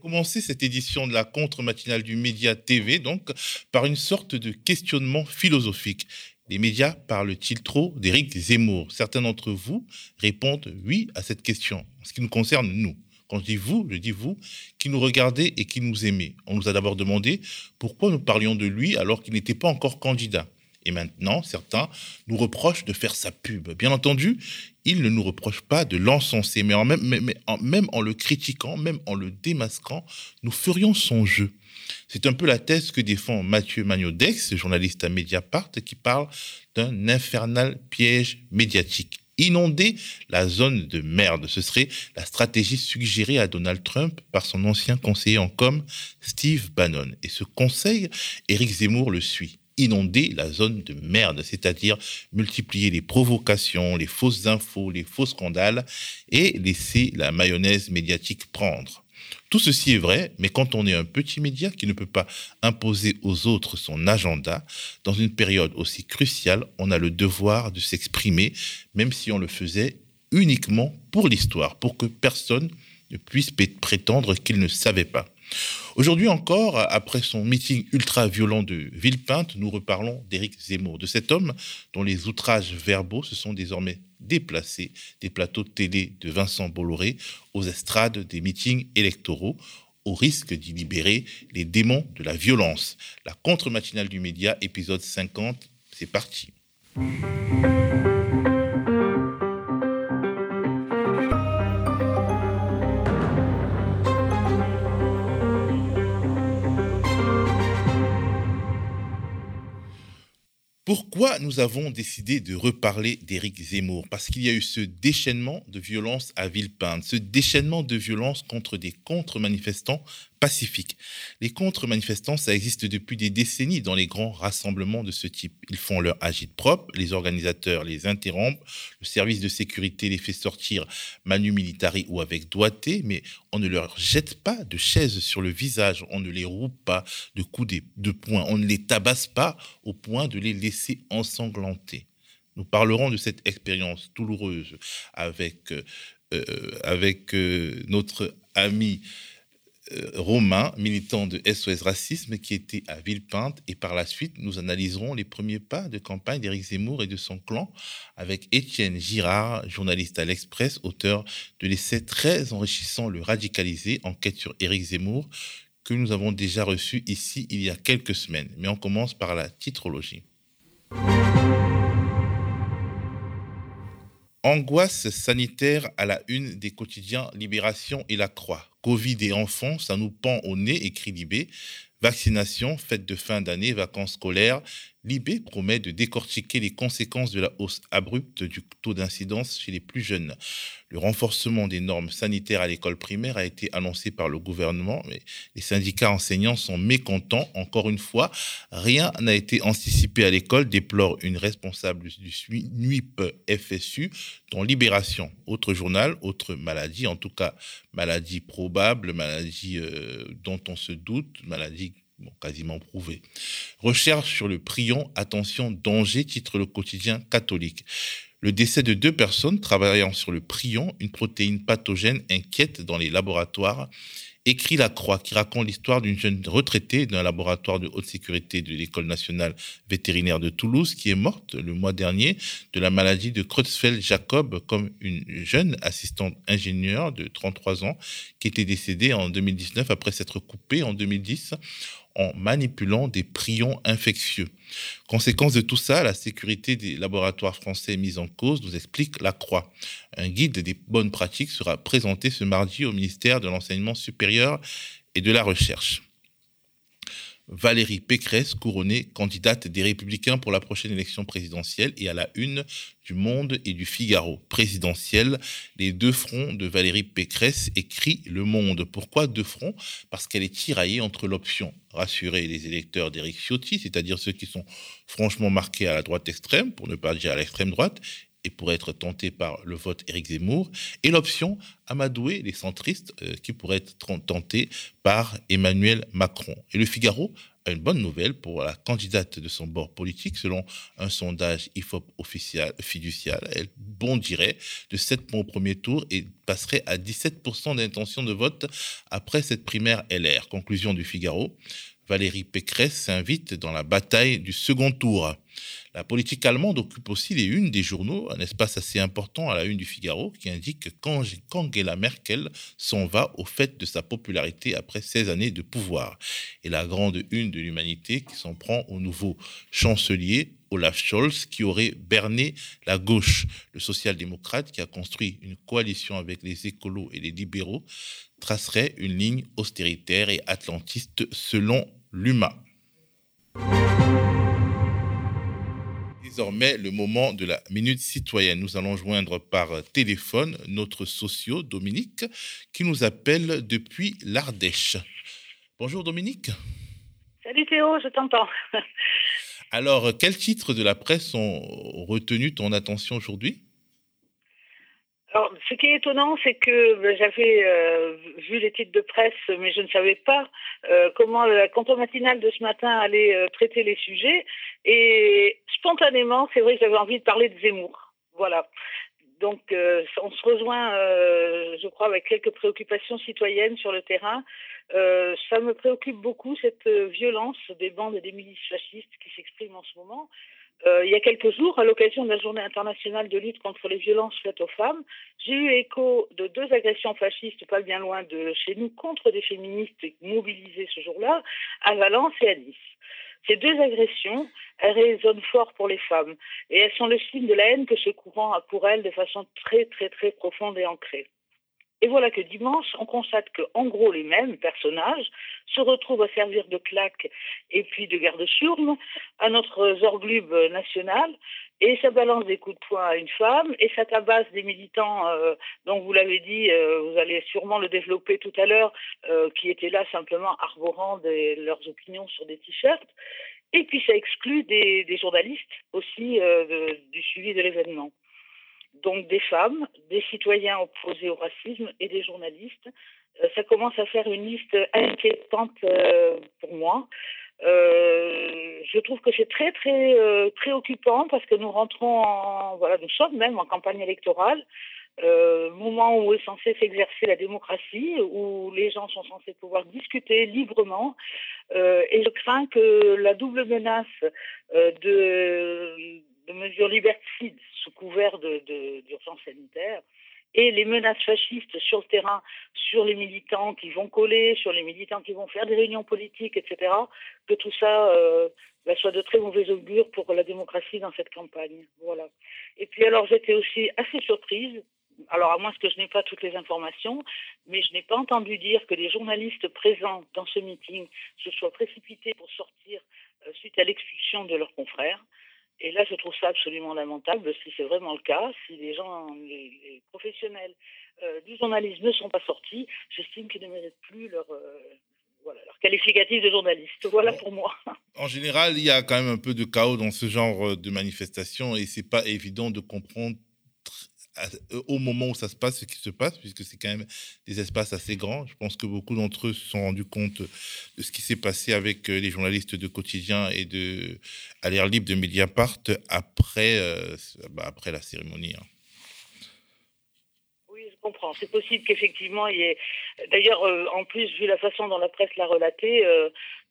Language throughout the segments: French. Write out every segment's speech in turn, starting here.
Commencer cette édition de la contre-matinale du Média TV donc par une sorte de questionnement philosophique. Les médias parlent-ils trop d'Éric Zemmour? Certains d'entre vous répondent oui à cette question, en ce qui nous concerne nous. Quand je dis vous, je dis vous, qui nous regardez et qui nous aimez. On nous a d'abord demandé pourquoi nous parlions de lui alors qu'il n'était pas encore candidat. Et maintenant, certains nous reprochent de faire sa pub. Bien entendu, ils ne nous reprochent pas de l'encenser, mais, même, en, le critiquant, même en le démasquant, nous ferions son jeu. C'est un peu la thèse que défend Mathieu Magnodex, journaliste à Mediapart, qui parle d'un infernal piège médiatique. Inonder la zone de merde, ce serait la stratégie suggérée à Donald Trump par son ancien conseiller en com, Steve Bannon. Et ce conseil, Éric Zemmour le suit inonder la zone de merde, c'est-à-dire multiplier les provocations, les fausses infos, les faux scandales et laisser la mayonnaise médiatique prendre. Tout ceci est vrai, mais quand on est un petit média qui ne peut pas imposer aux autres son agenda, dans une période aussi cruciale, on a le devoir de s'exprimer, même si on le faisait uniquement pour l'histoire, pour que personne ne puisse prétendre qu'il ne savait pas. Aujourd'hui encore, après son meeting ultra-violent de Villepinte, nous reparlons d'Éric Zemmour, de cet homme dont les outrages verbaux se sont désormais déplacés des plateaux de télé de Vincent Bolloré aux estrades des meetings électoraux, au risque d'y libérer les démons de la violence. La contre-matinale du média, épisode 50, c'est parti. Nous avons décidé de reparler d'Éric Zemmour Parce qu'il y a eu ce déchaînement de violence à Villepinte, ce déchaînement de violence contre des contre-manifestants Les contre-manifestants, ça existe depuis des décennies dans les grands rassemblements de ce type. Ils font leur agite propre, les organisateurs les interrompent, le service de sécurité les fait sortir manu militari ou avec doigté, mais on ne leur jette pas de chaises sur le visage, on ne les roule pas de coups de poing, on ne les tabasse pas au point de les laisser ensanglanter. Nous parlerons de cette expérience douloureuse avec, euh, euh, euh, notre ami Romain, militant de SOS Racisme, qui était à Villepinte. Et par la suite, nous analyserons les premiers pas de campagne d'Éric Zemmour et de son clan avec Étienne Girard, journaliste à l'Express, auteur de l'essai très enrichissant Le Radicalisé, enquête sur Éric Zemmour, que nous avons déjà reçu ici il y a quelques semaines. Mais on commence par la titrologie. Angoisse sanitaire à la une des quotidiens Libération et La Croix. Covid et enfants, ça nous pend au nez, écrit Libé. Vaccination, fête de fin d'année, vacances scolaires. Libé promet de décortiquer les conséquences de la hausse abrupte du taux d'incidence chez les plus jeunes. Le renforcement des normes sanitaires à l'école primaire a été annoncé par le gouvernement, mais les syndicats enseignants sont mécontents. Encore une fois, rien n'a été anticipé à l'école, déplore une responsable du NUIP FSU, dont Libération, autre journal, autre maladie, en tout cas maladie probable, maladie euh, dont on se doute, maladie quasiment prouvée. Recherche sur le prion, attention, danger, titre le quotidien catholique. Le décès de deux personnes travaillant sur le prion, une protéine pathogène inquiète dans les laboratoires, écrit La Croix, qui raconte l'histoire d'une jeune retraitée d'un laboratoire de haute sécurité de l'École nationale vétérinaire de Toulouse, qui est morte le mois dernier de la maladie de Creutzfeldt-Jacob, comme une jeune assistante ingénieure de 33 ans, qui était décédée en 2019 après s'être coupée en 2010 en manipulant des prions infectieux. Conséquence de tout ça, la sécurité des laboratoires français mise en cause nous explique la croix. Un guide des bonnes pratiques sera présenté ce mardi au ministère de l'Enseignement supérieur et de la Recherche. Valérie Pécresse couronnée candidate des Républicains pour la prochaine élection présidentielle et à la une du Monde et du Figaro. Présidentielle, les deux fronts de Valérie Pécresse écrit Le Monde. Pourquoi deux fronts? Parce qu'elle est tiraillée entre l'option rassurer les électeurs d'Éric Ciotti, c'est-à-dire ceux qui sont franchement marqués à la droite extrême, pour ne pas dire à l'extrême droite, et pourraient être tentés par le vote Éric Zemmour, et l'option amadouer les centristes euh, qui pourraient être tentés par Emmanuel Macron. Et le Figaro une bonne nouvelle pour la candidate de son bord politique. Selon un sondage IFOP officiel, fiducial, elle bondirait de 7 points au premier tour et passerait à 17% d'intention de vote après cette primaire LR. Conclusion du Figaro. Valérie Pécresse s'invite dans la bataille du second tour. La politique allemande occupe aussi les unes des journaux, un espace assez important à la une du Figaro qui indique qu'Angela Merkel s'en va au fait de sa popularité après 16 années de pouvoir. Et la grande une de l'humanité qui s'en prend au nouveau chancelier Olaf Scholz qui aurait berné la gauche. Le social-démocrate qui a construit une coalition avec les écolos et les libéraux tracerait une ligne austéritaire et atlantiste selon l'UMA. Désormais, le moment de la minute citoyenne. Nous allons joindre par téléphone notre socio, Dominique, qui nous appelle depuis l'Ardèche. Bonjour Dominique. Salut Théo, je t'entends. Alors, quels titres de la presse ont retenu ton attention aujourd'hui? Alors, ce qui est étonnant, c'est que ben, j'avais euh, vu les titres de presse, mais je ne savais pas euh, comment la canton matinale de ce matin allait euh, traiter les sujets. Et spontanément, c'est vrai que j'avais envie de parler de Zemmour. Voilà. Donc, on se rejoint, je crois, avec quelques préoccupations citoyennes sur le terrain. ça me préoccupe beaucoup, cette violence des bandes et des milices fascistes qui s'expriment en ce moment. Euh, il y a quelques jours, à l'occasion de la journée internationale de lutte contre les violences faites aux femmes, j'ai eu écho de deux agressions fascistes pas bien loin de chez nous contre des féministes mobilisées ce jour-là, à Valence et à Nice. Ces deux agressions, elles résonnent fort pour les femmes et elles sont le signe de la haine que ce courant a pour elles de façon très très très profonde et ancrée. Et voilà que dimanche, on constate que, en gros, les mêmes personnages se retrouvent à servir de claque et puis de garde-chiourme à notre zorglube national, et ça balance des coups de poing à une femme, et ça tabasse des militants, euh, dont vous l'avez dit, euh, vous allez sûrement le développer tout à l'heure, euh, qui étaient là simplement arborant leurs opinions sur des t-shirts. Et puis ça exclut des, journalistes aussi du suivi de l'événement donc des femmes, des citoyens opposés au racisme et des journalistes. Euh, ça commence à faire une liste inquiétante euh, pour moi. Euh, je trouve que c'est très très préoccupant parce que nous rentrons en voilà nous sommes même en campagne électorale, moment où est censé s'exercer la démocratie, où les gens sont censés pouvoir discuter librement, et je crains que la double menace de de mesures liberticides sous couvert d'urgence sanitaire et les menaces fascistes sur le terrain, sur les militants qui vont coller, sur les militants qui vont faire des réunions politiques, etc., que tout ça euh, bah, soit de très mauvais augure pour la démocratie dans cette campagne. Voilà. Et puis alors j'étais aussi assez surprise, alors à moins que je n'ai pas toutes les informations, mais je n'ai pas entendu dire que les journalistes présents dans ce meeting se soient précipités pour sortir euh, suite à l'expulsion de leurs confrères. Et là, je trouve ça absolument lamentable si c'est vraiment le cas, si les gens, les, professionnels euh, du journalisme ne sont pas sortis, j'estime qu'ils ne méritent plus leur, euh, voilà, leur qualificatif de journaliste. Voilà pour moi. En général, il y a quand même un peu de chaos dans ce genre de manifestation et c'est pas évident de comprendre euh, au moment où ça se passe, ce qui se passe, puisque c'est quand même des espaces assez grands. Je pense que beaucoup d'entre eux se sont rendus compte de ce qui s'est passé avec euh, les journalistes de quotidien et de à l'air libre de Mediapart après, euh, bah, après la cérémonie. Hein. Oui, je comprends. C'est possible qu'effectivement, il y ait. D'ailleurs, en plus, vu la façon dont la presse l'a relaté,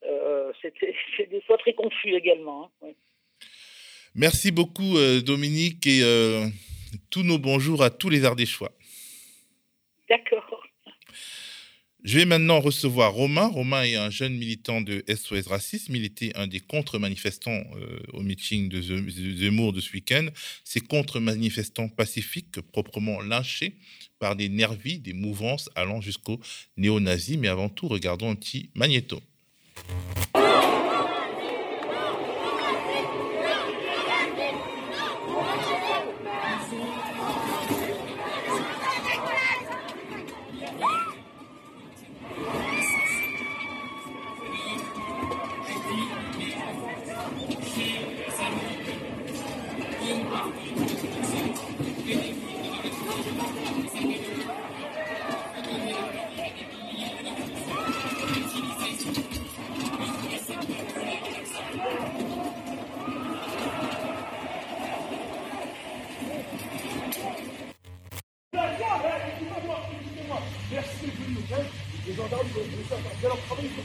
c'est des fois très confus également. Hein. Merci beaucoup, Dominique. Et tous nos bonjours à tous les Ardéchois. D'accord. Je vais maintenant recevoir Romain. Romain est un jeune militant de SOS Racisme. Il était un des contre-manifestants euh, au meeting de Zemmour de ce week-end. Ces contre-manifestants pacifiques, proprement lynchés par des nervis, des mouvances allant jusqu'au néo-nazis. Mais avant tout, regardons un petit magnéto. Les gendarmes vont faire leur travail ce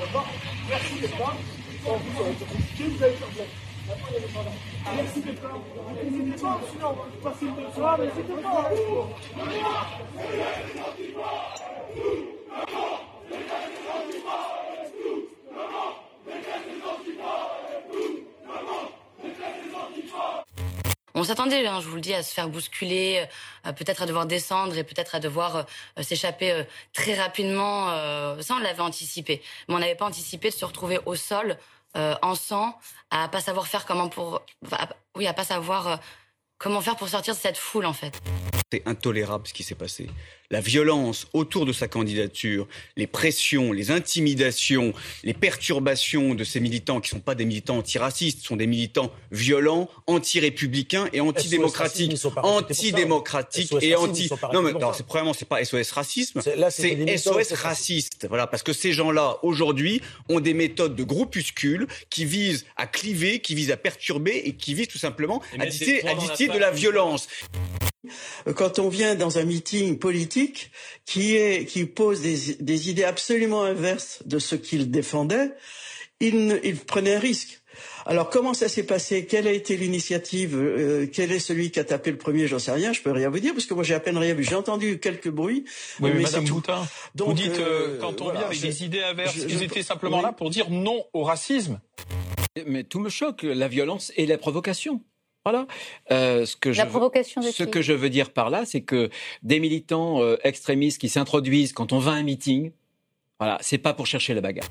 D'accord Merci d'être. En plus, ça va vous allez faire bien. Les. Merci d'être là. N'hésitez pas, sinon passer une bonne soirée. N'hésitez pas. On s'attendait, hein, je vous le dis, à se faire bousculer, euh, peut-être à devoir descendre et peut-être à devoir euh, s'échapper euh, très rapidement. ça, on l'avait anticipé. Mais on n'avait pas anticipé de se retrouver au sol, en sang, à pas savoir faire comment pour... oui, à pas savoir comment faire pour sortir de cette foule, en fait? C'est intolérable ce qui s'est passé la violence autour de sa candidature, les pressions, les intimidations, les perturbations de ces militants qui ne sont pas des militants antiracistes, sont des militants violents, anti-républicains et antidémocratiques. Antidémocratiques et anti... Non, mais non, c'est premièrement, c'est pas SOS racisme, c'est SOS raciste. Voilà, parce que ces gens-là, aujourd'hui, ont des méthodes de groupuscules qui visent à cliver, qui visent à perturber et qui visent tout simplement à distiller, à distiller de la violence. Quand on vient dans un meeting politique qui, est, qui pose des, des idées absolument inverses de ce qu'il défendait, il, il, prenait un risque. Alors comment ça s'est passé? Quelle a été l'initiative? Euh, Quel est celui qui a tapé le premier? J'en sais rien. Je peux rien vous dire parce que moi j'ai à peine rien vu. J'ai entendu quelques bruits. Oui, mais, Madame Boutin, vous dites euh, quand on vient avec des idées inverses, ils étaient simplement là pour dire non au racisme. Mais tout me choque, la violence et la provocation. Voilà. Euh, ce que la je provocation veux, Ce que je veux dire par là, c'est que des militants euh, extrémistes qui s'introduisent quand on va à un meeting, voilà, c'est pas pour chercher la bagarre.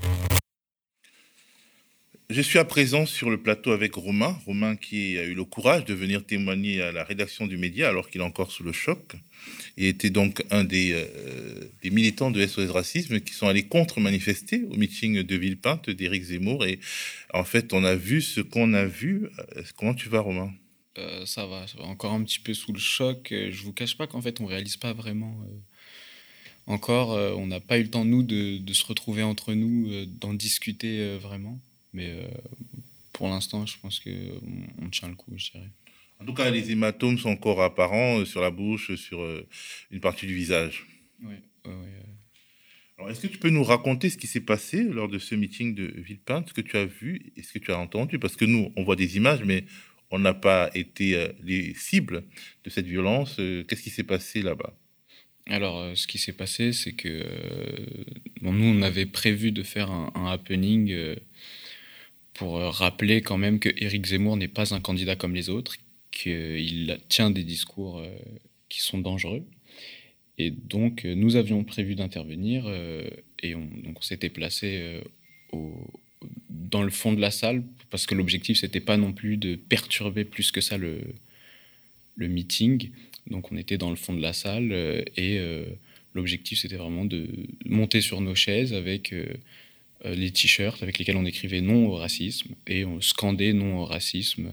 Je suis à présent sur le plateau avec Romain, Romain qui a eu le courage de venir témoigner à la rédaction du média alors qu'il est encore sous le choc et était donc un des, euh, des militants de SOS Racisme qui sont allés contre-manifester au meeting de Villepinte d'Éric Zemmour et en fait on a vu ce qu'on a vu. Comment tu vas Romain? Euh, ça, va, encore un petit peu sous le choc. Euh, je vous cache pas qu'en fait, on réalise pas vraiment. Euh, encore, on n'a pas eu le temps, nous, de, de se retrouver entre nous, d'en discuter vraiment. Mais pour l'instant, je pense qu'on on tient le coup, je dirais. En tout cas, les hématomes sont encore apparents sur la bouche, sur une partie du visage. Oui, oui. Alors, est-ce que tu peux nous raconter ce qui s'est passé lors de ce meeting de Villepinte, ce que tu as vu et ce que tu as entendu? Parce que nous, on voit des images, mais on n'a pas été euh, les cibles de cette violence. Euh, qu'est-ce qui s'est passé là-bas? Alors, euh, ce qui s'est passé, c'est que nous, on avait prévu de faire un, happening pour rappeler quand même que Éric Zemmour n'est pas un candidat comme les autres, qu'il tient des discours qui sont dangereux. Et donc, nous avions prévu d'intervenir et on, on s'était placé au, dans le fond de la salle, parce que l'objectif, c'était pas non plus de perturber plus que ça le, le meeting. Donc on était dans le fond de la salle euh, et euh, l'objectif, c'était vraiment de monter sur nos chaises avec euh, les t-shirts avec lesquels on écrivait non au racisme et on scandait non au racisme.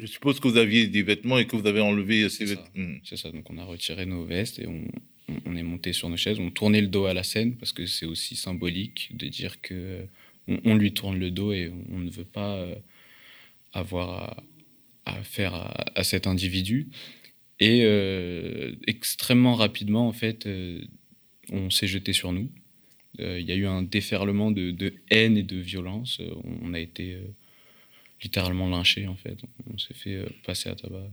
je suppose que vous aviez des vêtements et que vous avez enlevé ces vêtements. Hmm. C'est ça, donc on a retiré nos vestes et on, on, est monté sur nos chaises, on tournait le dos à la scène parce que c'est aussi symbolique de dire que on, lui tourne le dos et on ne veut pas euh, avoir à, faire à, cet individu. Et euh, extrêmement rapidement, en fait, euh, on s'est jeté sur nous. Il y a eu un déferlement de, haine et de violence. On, a été littéralement lynchés, en fait. On s'est fait passer à tabac.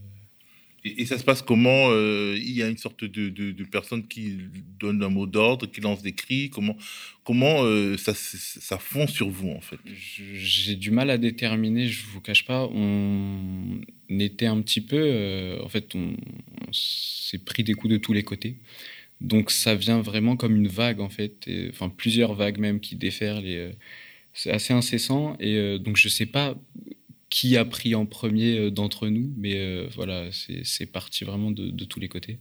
Et, ça se passe comment euh, Il y a une sorte de, personne qui donne un mot d'ordre, qui lance des cris. Comment, comment euh, ça, ça fond sur vous, en fait? J'ai du mal à déterminer, je vous cache pas. On était un petit peu. Euh, en fait, on, s'est pris des coups de tous les côtés. Donc ça vient vraiment comme une vague, en fait. enfin, plusieurs vagues même qui déferlent. c'est assez incessant. Et donc je sais pas qui a pris en premier euh, d'entre nous, mais euh, voilà, c'est parti vraiment de, tous les côtés.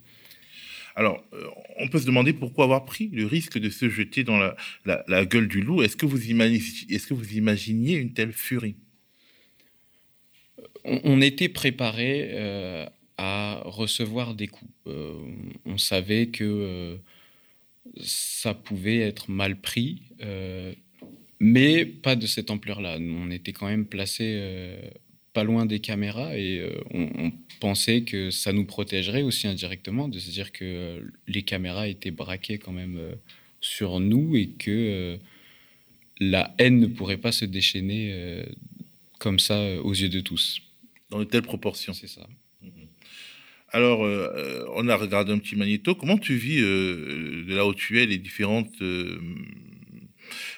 Alors, euh, on peut se demander pourquoi avoir pris le risque de se jeter dans la, gueule du loup. Est-ce que, vous est -ce que vous imaginiez une telle furie? On, était préparé à recevoir des coups. on savait que ça pouvait être mal pris mais pas de cette ampleur-là. On était quand même placé euh, pas loin des caméras et euh, on, pensait que ça nous protégerait aussi indirectement, de se dire que euh, les caméras étaient braquées quand même sur nous et que la haine ne pourrait pas se déchaîner comme ça aux yeux de tous. Dans de telles proportions. C'est ça. Alors, on a regardé un petit magnéto. Comment tu vis de là où tu es les différentes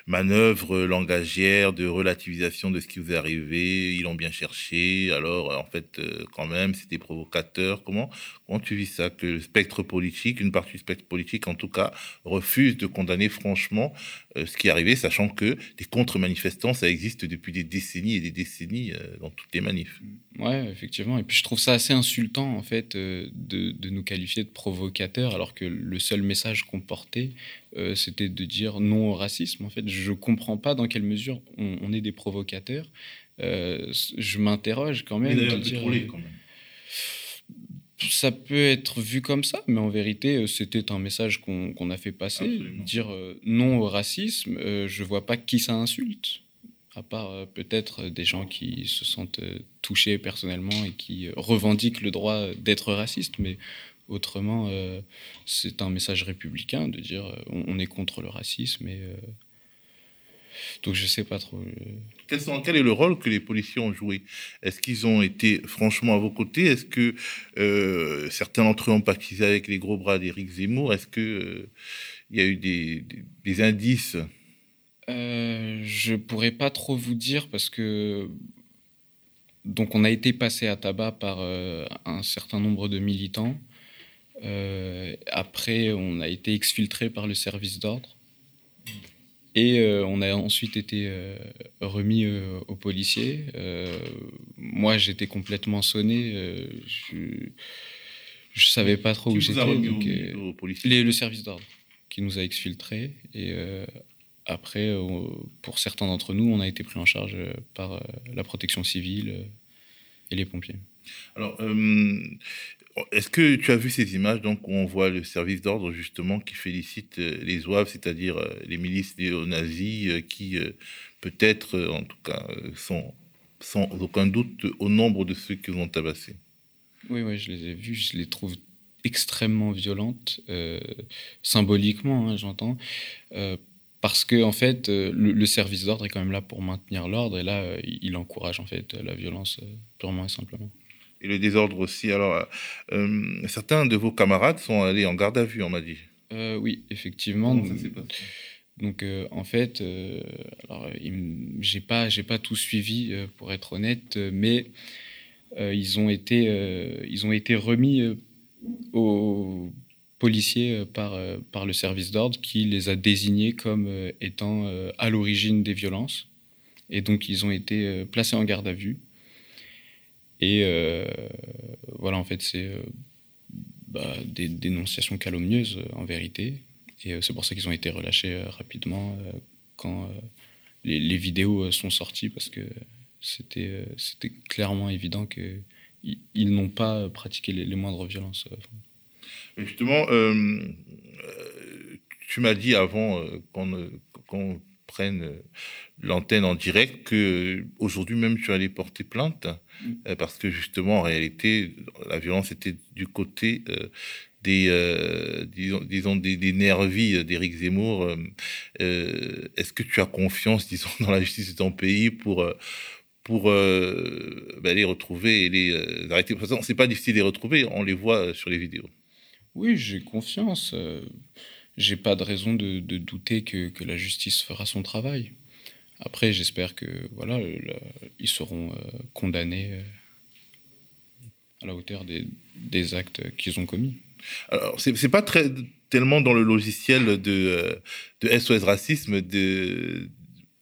manœuvre langagière de relativisation de ce qui vous est arrivé. Ils l'ont bien cherché. Alors, en fait, euh, quand même, c'était provocateur. Comment, comment tu vis ça Que le spectre politique, une partie du spectre politique en tout cas, refuse de condamner franchement ce qui est arrivé, sachant que des contre-manifestants, ça existe depuis des décennies et des décennies euh, dans toutes les manifs. Ouais, effectivement. Et puis je trouve ça assez insultant, en fait, de, de, nous qualifier de provocateurs, alors que le seul message qu'on portait, c'était de dire non au racisme. En fait, je ne comprends pas dans quelle mesure on, est des provocateurs. je m'interroge quand même. De dire, quand même ça peut être vu comme ça, mais en vérité, euh, c'était un message qu'on a fait passer. Dire euh, non au racisme, euh, je vois pas qui ça insulte, à part peut-être des gens qui se sentent touchés personnellement et qui revendiquent le droit d'être raciste, mais autrement, c'est un message républicain de dire on, est contre le racisme et donc je sais pas trop. Quel, quel, est le rôle que les policiers ont joué? Est-ce qu'ils ont été franchement à vos côtés? Est-ce que euh, certains d'entre eux ont pactisé avec les gros bras d'Éric Zemmour? Est-ce que euh, il y a eu des, des, indices? Euh, Je pourrais pas trop vous dire parce que donc on a été passé à tabac par euh, un certain nombre de militants. après, on a été exfiltré par le service d'ordre. Et euh, on a ensuite été euh, remis euh, aux policiers. moi, j'étais complètement sonné. je ne savais pas trop où j'étais. Le service d'ordre qui nous a exfiltrés. Et après, pour certains d'entre nous, on a été pris en charge par la protection civile et les pompiers. Alors, est-ce que tu as vu ces images donc où on voit le service d'ordre justement qui félicite euh, les zouaves, c'est-à-dire euh, les milices néo-nazis euh, qui peut-être, en tout cas, sont sans aucun doute au nombre de ceux qui ont tabassé Oui, oui, je les ai vus, je les trouve extrêmement violentes, symboliquement, hein, j'entends, parce que en fait, le, service d'ordre est quand même là pour maintenir l'ordre et là, il encourage en fait la violence purement et simplement et le désordre aussi. Alors, euh, euh, certains de vos camarades sont allés en garde à vue, on m'a dit. Euh, oui, effectivement. donc, en fait, alors, j'ai pas, j'ai pas tout suivi pour être honnête, mais ils ont été, ils ont été remis aux policiers par, par le service d'ordre qui les a désignés comme étant à l'origine des violences. Et donc, ils ont été placés en garde à vue. Et euh, voilà, en fait, c'est euh, bah, des dénonciations calomnieuses en vérité. Et euh, c'est pour ça qu'ils ont été relâchés rapidement quand les, vidéos sont sorties parce que c'était clairement évident qu'ils ils, n'ont pas pratiqué les, moindres violences. Justement, tu m'as dit avant qu'on prenne l'antenne en direct que aujourd'hui même tu allais porter plainte euh, parce que justement, en réalité, la violence était du côté euh, des, euh, disons, disons, des, des nervis d'Éric Zemmour. Est-ce que tu as confiance, disons, dans la justice de ton pays pour pour ben, les retrouver et les arrêter? De toute façon, c'est pas difficile de les retrouver, on les voit sur les vidéos. Oui, j'ai confiance. J'ai pas de raison de, douter que, que, la justice fera son travail. Après, j'espère que voilà, ils seront euh, condamnés euh, à la hauteur des, des actes qu'ils ont commis. Alors, c'est pas très tellement dans le logiciel de, euh, de SOS Racisme de,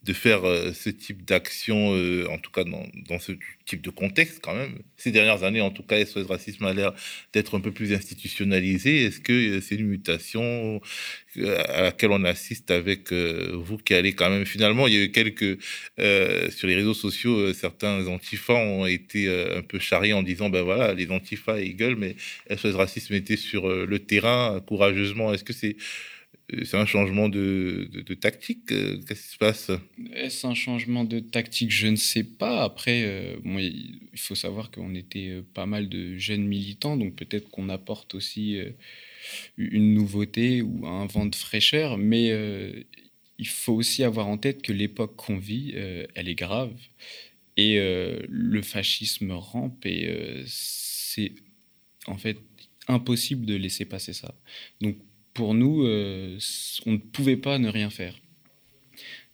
de faire euh, ce type d'action, euh, en tout cas dans, ce type de contexte quand même. Ces dernières années, en tout cas, SOS Racisme a l'air d'être un peu plus institutionnalisé? Est-ce que euh, c'est une mutation à laquelle on assiste avec vous qui allez quand même... Finalement, il y a eu quelques... sur les réseaux sociaux, certains antifas ont été un peu charriés en disant, ben voilà, les antifas, ils gueulent, mais SOS Racisme était sur le terrain courageusement? Est-ce que c'est c'est un changement de, tactique euh, Qu'est-ce qui se passe? Est-ce un changement de tactique? Je ne sais pas. Après, euh, il faut savoir qu'on était euh, pas mal de jeunes militants, donc peut-être qu'on apporte aussi une nouveauté ou un vent de fraîcheur, mais il faut aussi avoir en tête que l'époque qu'on vit, elle est grave. Et le fascisme rampe et c'est en fait impossible de laisser passer ça. Donc pour nous, on ne pouvait pas ne rien faire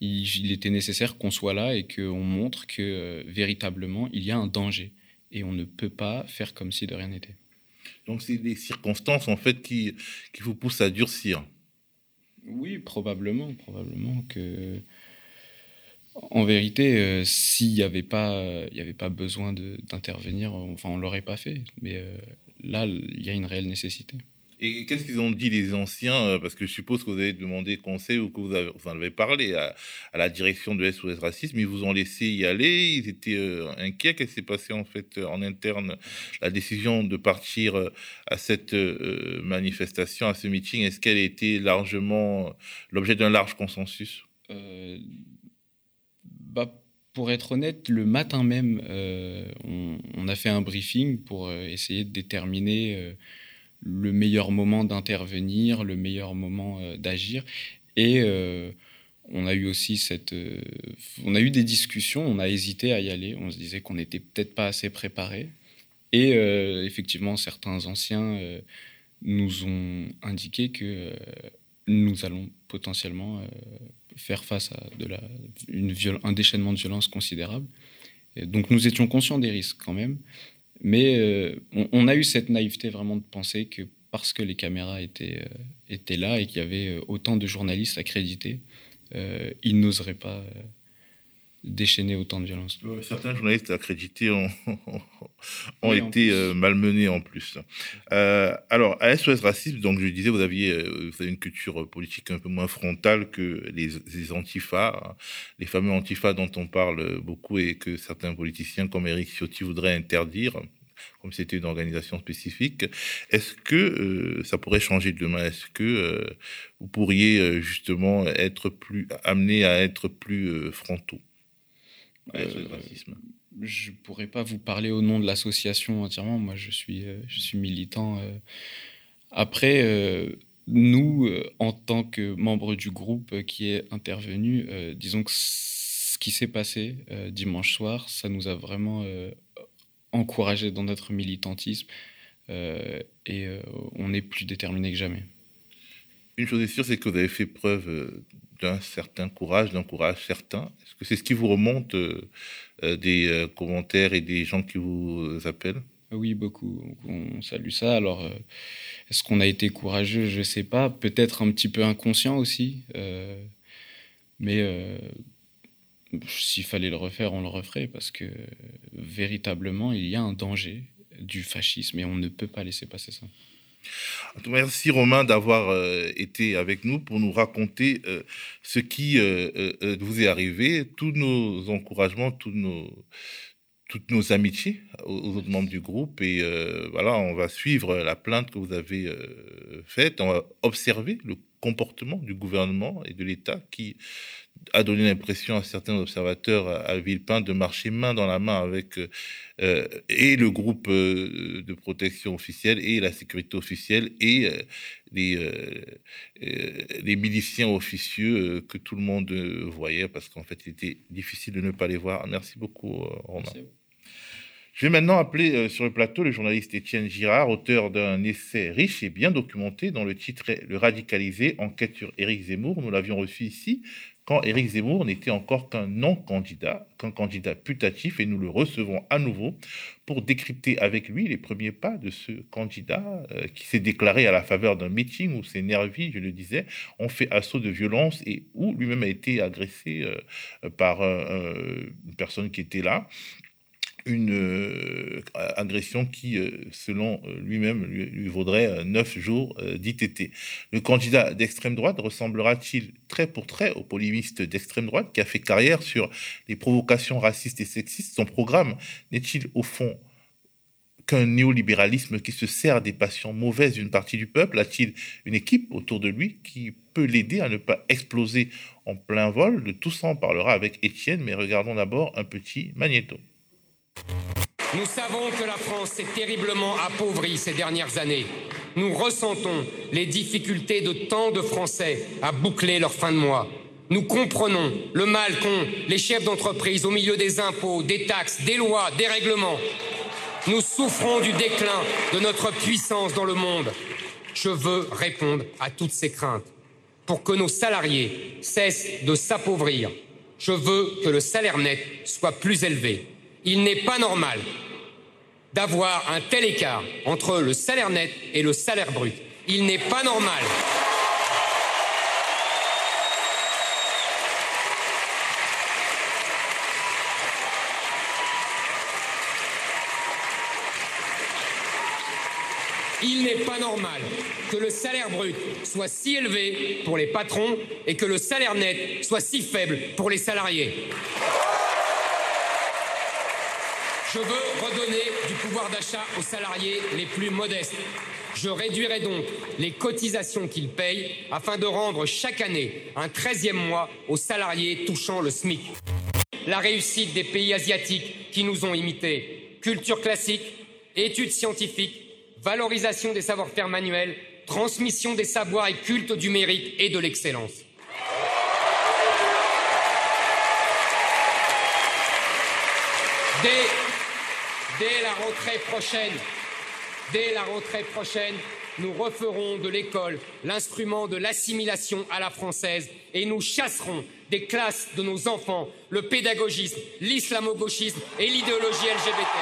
il, était nécessaire qu'on soit là et qu'on montre que euh, véritablement, il y a un danger. Et on ne peut pas faire comme si de rien n'était. Donc, c'est des circonstances, en fait, qui, qui vous poussent à durcir. Oui, probablement. Probablement que. En vérité, euh, s'il n'y avait, pas, il avait pas besoin d'intervenir, enfin, on ne l'aurait pas fait. Mais euh, là, il y a une réelle nécessité. Et qu'est-ce qu'ils ont dit les anciens euh, Parce que je suppose que vous avez demandé conseil ou que vous, en avez parlé à, la direction de SOS Racisme. Ils vous ont laissé y aller. Ils étaient euh, inquiets. Qu'est-ce qui s'est passé en fait en interne La décision de partir euh, à cette manifestation, à ce meeting, est-ce qu'elle a été largement l'objet d'un large consensus? Bah, pour être honnête, le matin même, on, a fait un briefing pour essayer de déterminer le meilleur moment d'intervenir, le meilleur moment euh, d'agir. Et euh, on a eu aussi cette, euh, on a eu des discussions, on a hésité à y aller, on se disait qu'on n'était peut-être pas assez préparé. Et effectivement, certains anciens nous ont indiqué que nous allons potentiellement faire face à de la, une un déchaînement de violence considérable. Donc nous étions conscients des risques quand même. Mais euh, on, a eu cette naïveté vraiment de penser que parce que les caméras étaient, euh, étaient là et qu'il y avait euh, autant de journalistes accrédités, ils n'oseraient pas déchaîner autant de violence. Certains journalistes accrédités ont, ont été malmenés en plus. alors, à SOS Racisme, donc je disais, vous aviez, vous avez une culture politique un peu moins frontale que les, les antifas, hein. les fameux antifas dont on parle beaucoup et que certains politiciens comme Eric Ciotti voudraient interdire comme c'était une organisation spécifique. Est-ce que euh, ça pourrait changer demain? Est-ce que euh, vous pourriez euh, justement être plus amené à être plus frontaux? Je pourrais pas vous parler au nom de l'association entièrement. Moi, je suis, je suis militant. Après, nous, en tant que membres du groupe qui est intervenu, disons que ce qui s'est passé dimanche soir, ça nous a vraiment encouragé dans notre militantisme euh, et euh, on est plus déterminé que jamais. Une chose est sûre, c'est que vous avez fait preuve euh, d'un certain courage, d'un courage certain. Est-ce que c'est ce qui vous remonte des commentaires et des gens qui vous appellent? Oui, beaucoup. On salue ça. Alors, est-ce qu'on a été courageux? Je ne sais pas. Peut-être un petit peu inconscient aussi. mais s'il fallait le refaire, on le referait parce que véritablement, il y a un danger du fascisme et on ne peut pas laisser passer ça. Merci Romain d'avoir euh, été avec nous pour nous raconter euh, ce qui euh, vous est arrivé, tous nos encouragements, toutes nos amitiés aux, autres membres du groupe. Et voilà, on va suivre la plainte que vous avez faite, on va observer le comportement du gouvernement et de l'État qui a donné l'impression à certains observateurs à Villepin de marcher main dans la main avec euh, et le groupe euh, de protection officielle et la sécurité officielle et euh, les, les miliciens officieux que tout le monde voyait parce qu'en fait il était difficile de ne pas les voir. Merci beaucoup Romain. Je vais maintenant appeler sur le plateau le journaliste Étienne Girard, auteur d'un essai riche et bien documenté dont le titre est Le radicalisé, enquête sur Éric Zemmour. Nous l'avions reçu ici quand Éric Zemmour n'était encore qu'un non-candidat, qu'un candidat putatif, et nous le recevons à nouveau pour décrypter avec lui les premiers pas de ce candidat euh, qui s'est déclaré à la faveur d'un meeting où ses nervis, je le disais, ont fait assaut de violence et où lui-même a été agressé euh, par une personne qui était là une euh, agression qui, euh, selon euh, lui-même, lui, vaudrait neuf jours d'ITT. Le candidat d'extrême droite ressemblera-t-il très pour trait au polémiste d'extrême droite qui a fait carrière sur les provocations racistes et sexistes? Son programme n'est-il au fond qu'un néolibéralisme qui se sert des passions mauvaises d'une partie du peuple? A-t-il une équipe autour de lui qui peut l'aider à ne pas exploser en plein vol? De tout ça, on parlera avec Étienne, mais regardons d'abord un petit magnéto. Nous savons que la France s'est terriblement appauvrie ces dernières années. nous ressentons les difficultés de tant de Français à boucler leur fin de mois. Nous comprenons le mal qu'ont les chefs d'entreprise au milieu des impôts, des taxes, des lois, des règlements. Nous souffrons du déclin de notre puissance dans le monde. Je veux répondre à toutes ces craintes pour que nos salariés cessent de s'appauvrir. Je veux que le salaire net soit plus élevé. Il n'est pas normal d'avoir un tel écart entre le salaire net et le salaire brut. Il n'est pas normal. Il n'est pas normal que le salaire brut soit si élevé pour les patrons et que le salaire net soit si faible pour les salariés. Je veux redonner du pouvoir d'achat aux salariés les plus modestes. Je réduirai donc les cotisations qu'ils payent afin de rendre chaque année un 13e mois aux salariés touchant le SMIC. La réussite des pays asiatiques qui nous ont imités, culture classique, études scientifiques, valorisation des savoir-faire manuels, transmission des savoirs et culte du mérite et de l'excellence. Dès la rentrée prochaine, nous referons de l'école l'instrument de l'assimilation à la française et nous chasserons des classes de nos enfants le pédagogisme, l'islamo-gauchisme et l'idéologie LGBT.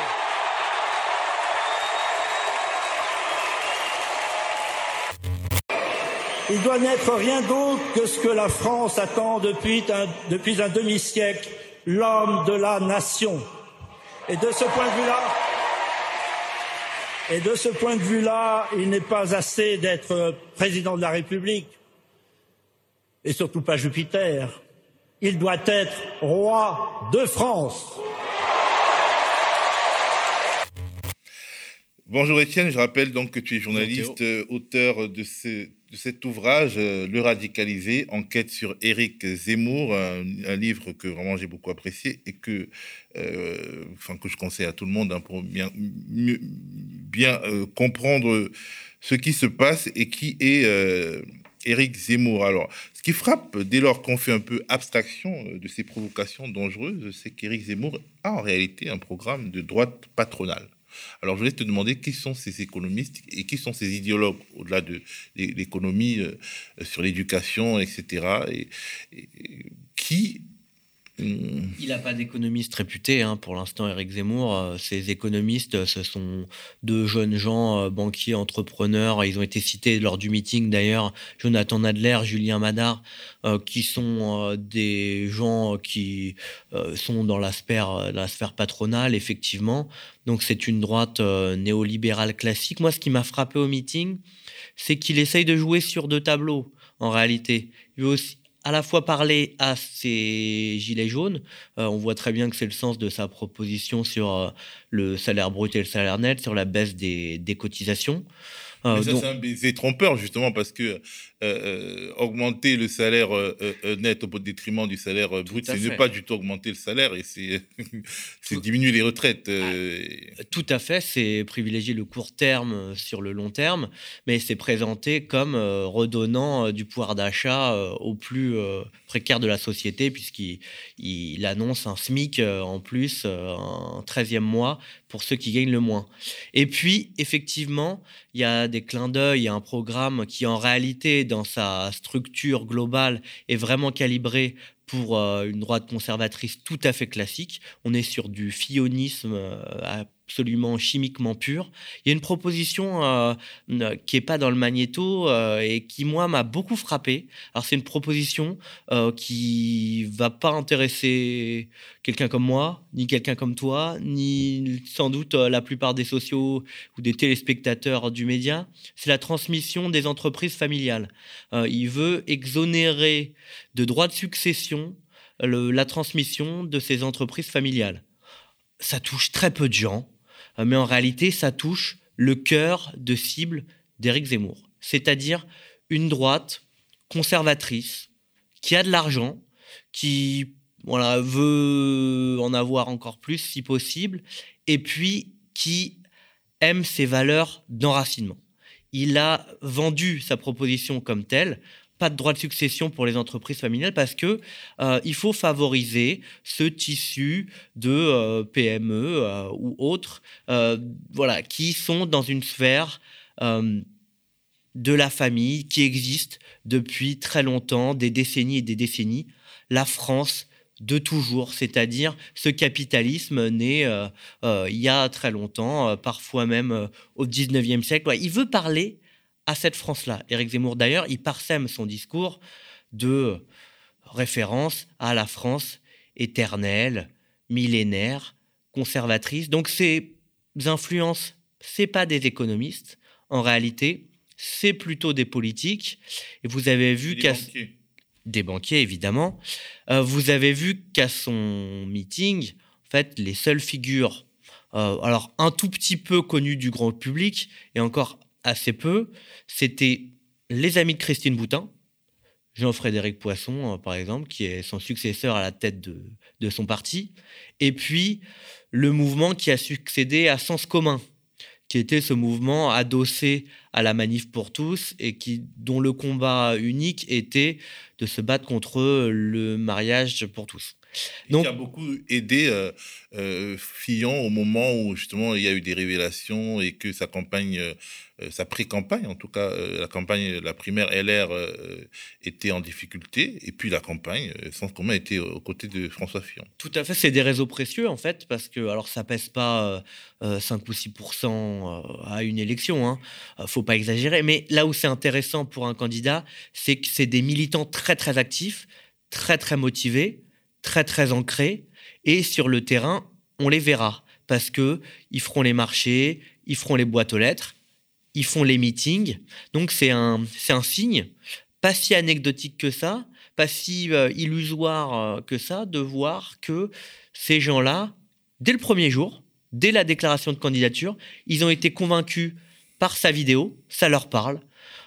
Il doit n'être rien d'autre que ce que la France attend depuis un, depuis un demi-siècle, l'homme de la nation. Et de ce point de vue-là, il n'est pas assez d'être président de la République, et surtout pas Jupiter. Il doit être roi de France. Bonjour Étienne, je rappelle donc que tu es journaliste, euh, auteur de ce de cet ouvrage, euh, Le radicalisé, enquête sur Éric Zemmour, un, livre que vraiment j'ai beaucoup apprécié et que, euh, enfin, que je conseille à tout le monde hein, pour bien, bien euh, comprendre ce qui se passe et qui est Éric Zemmour. Alors, ce qui frappe dès lors qu'on fait un peu abstraction de ces provocations dangereuses, c'est qu'Éric Zemmour a en réalité un programme de droite patronale. Alors, je voulais te demander qui sont ces économistes et qui sont ces idéologues, au-delà de l'économie, euh, sur l'éducation, etc. Et, qui il n'a pas d'économiste réputé hein, pour l'instant, Eric Zemmour. Euh, ces économistes, ce sont deux jeunes gens, euh, banquiers, entrepreneurs. Ils ont été cités lors du meeting d'ailleurs, Jonathan Nadler, Julien Madar, euh, qui sont des gens qui sont dans la sphère, patronale, effectivement. Donc c'est une droite néolibérale classique. Moi, ce qui m'a frappé au meeting, c'est qu'il essaye de jouer sur deux tableaux, en réalité. Aussi, à la fois parler à ces gilets jaunes. Euh, on voit très bien que c'est le sens de sa proposition sur euh, le salaire brut et le salaire net, sur la baisse des, des cotisations. Euh, Mais ça, c'est un baiser trompeur, justement, parce que euh, augmenter le salaire net au détriment du salaire brut, c'est ne pas du tout augmenter le salaire et c'est diminuer les retraites. Ah, tout à fait, c'est privilégier le court terme sur le long terme, mais c'est présenté comme redonnant du pouvoir d'achat aux plus précaires de la société, puisqu'il il annonce un SMIC en plus, un 13e mois pour ceux qui gagnent le moins. Et puis, effectivement, il y a des clins d'œil, il y a un programme qui, en réalité, dans sa structure globale, est vraiment calibré pour euh, une droite conservatrice tout à fait classique. On est sur du fionisme euh, absolument chimiquement pur. Il y a une proposition euh, qui est pas dans le magnéto euh, et qui moi m'a beaucoup frappé. Alors c'est une proposition euh, qui va pas intéresser quelqu'un comme moi, ni quelqu'un comme toi, ni sans doute la plupart des sociaux ou des téléspectateurs du média. C'est la transmission des entreprises familiales. il veut exonérer de droits de succession la transmission de ces entreprises familiales. Ça touche très peu de gens. Euh, mais en réalité, ça touche le cœur de cible d'Éric Zemmour, c'est-à-dire une droite conservatrice qui a de l'argent, qui voilà, veut en avoir encore plus si possible, et puis qui aime ses valeurs d'enracinement. il a vendu sa proposition comme telle pas de droit de succession pour les entreprises familiales parce que euh, il faut favoriser ce tissu de euh, PME euh, ou autres, voilà, qui sont dans une sphère de la famille qui existe depuis très longtemps, des décennies et des décennies. La France de toujours, c'est-à-dire ce capitalisme né il y a très longtemps, parfois même au 19e siècle. Il veut parler à cette France-là. Éric Zemmour, d'ailleurs, il parsème son discours de référence à la France éternelle, millénaire, conservatrice. Donc ces influences, c'est pas des économistes. En réalité, c'est plutôt des politiques. Et vous avez vu qu'à des banquiers évidemment. Euh, vous avez vu qu'à son meeting, en fait, les seules figures, euh, alors un tout petit peu connues du grand public et encore assez peu, c'était les amis de Christine Boutin, Jean-Frédéric Poisson, euh, par exemple, qui est son successeur à la tête de, son parti, et puis le mouvement qui a succédé à Sens commun, qui était ce mouvement adossé à la manif pour tous et qui, dont le combat unique était de se battre contre le mariage pour tous. Donc, qui a beaucoup aidé euh, euh, Fillon au moment où justement il y a eu des révélations et que sa campagne, euh, sa pré-campagne, en tout cas la campagne, la primaire LR était en difficulté et puis la campagne, sans commun, était aux côtés de François Fillon. Tout à fait, c'est des réseaux précieux en fait parce que alors ça pèse pas 5 ou 6 à une élection, hein, faut pas exagérer, mais là où c'est intéressant pour un candidat, c'est que c'est des militants très très actifs, très très motivés très très ancrés et sur le terrain, on les verra parce que ils feront les marchés, ils feront les boîtes aux lettres, ils font les meetings. Donc c'est un c'est un signe pas si anecdotique que ça, pas si euh, illusoire euh, que ça de voir que ces gens-là dès le premier jour, dès la déclaration de candidature, ils ont été convaincus par sa vidéo, ça leur parle,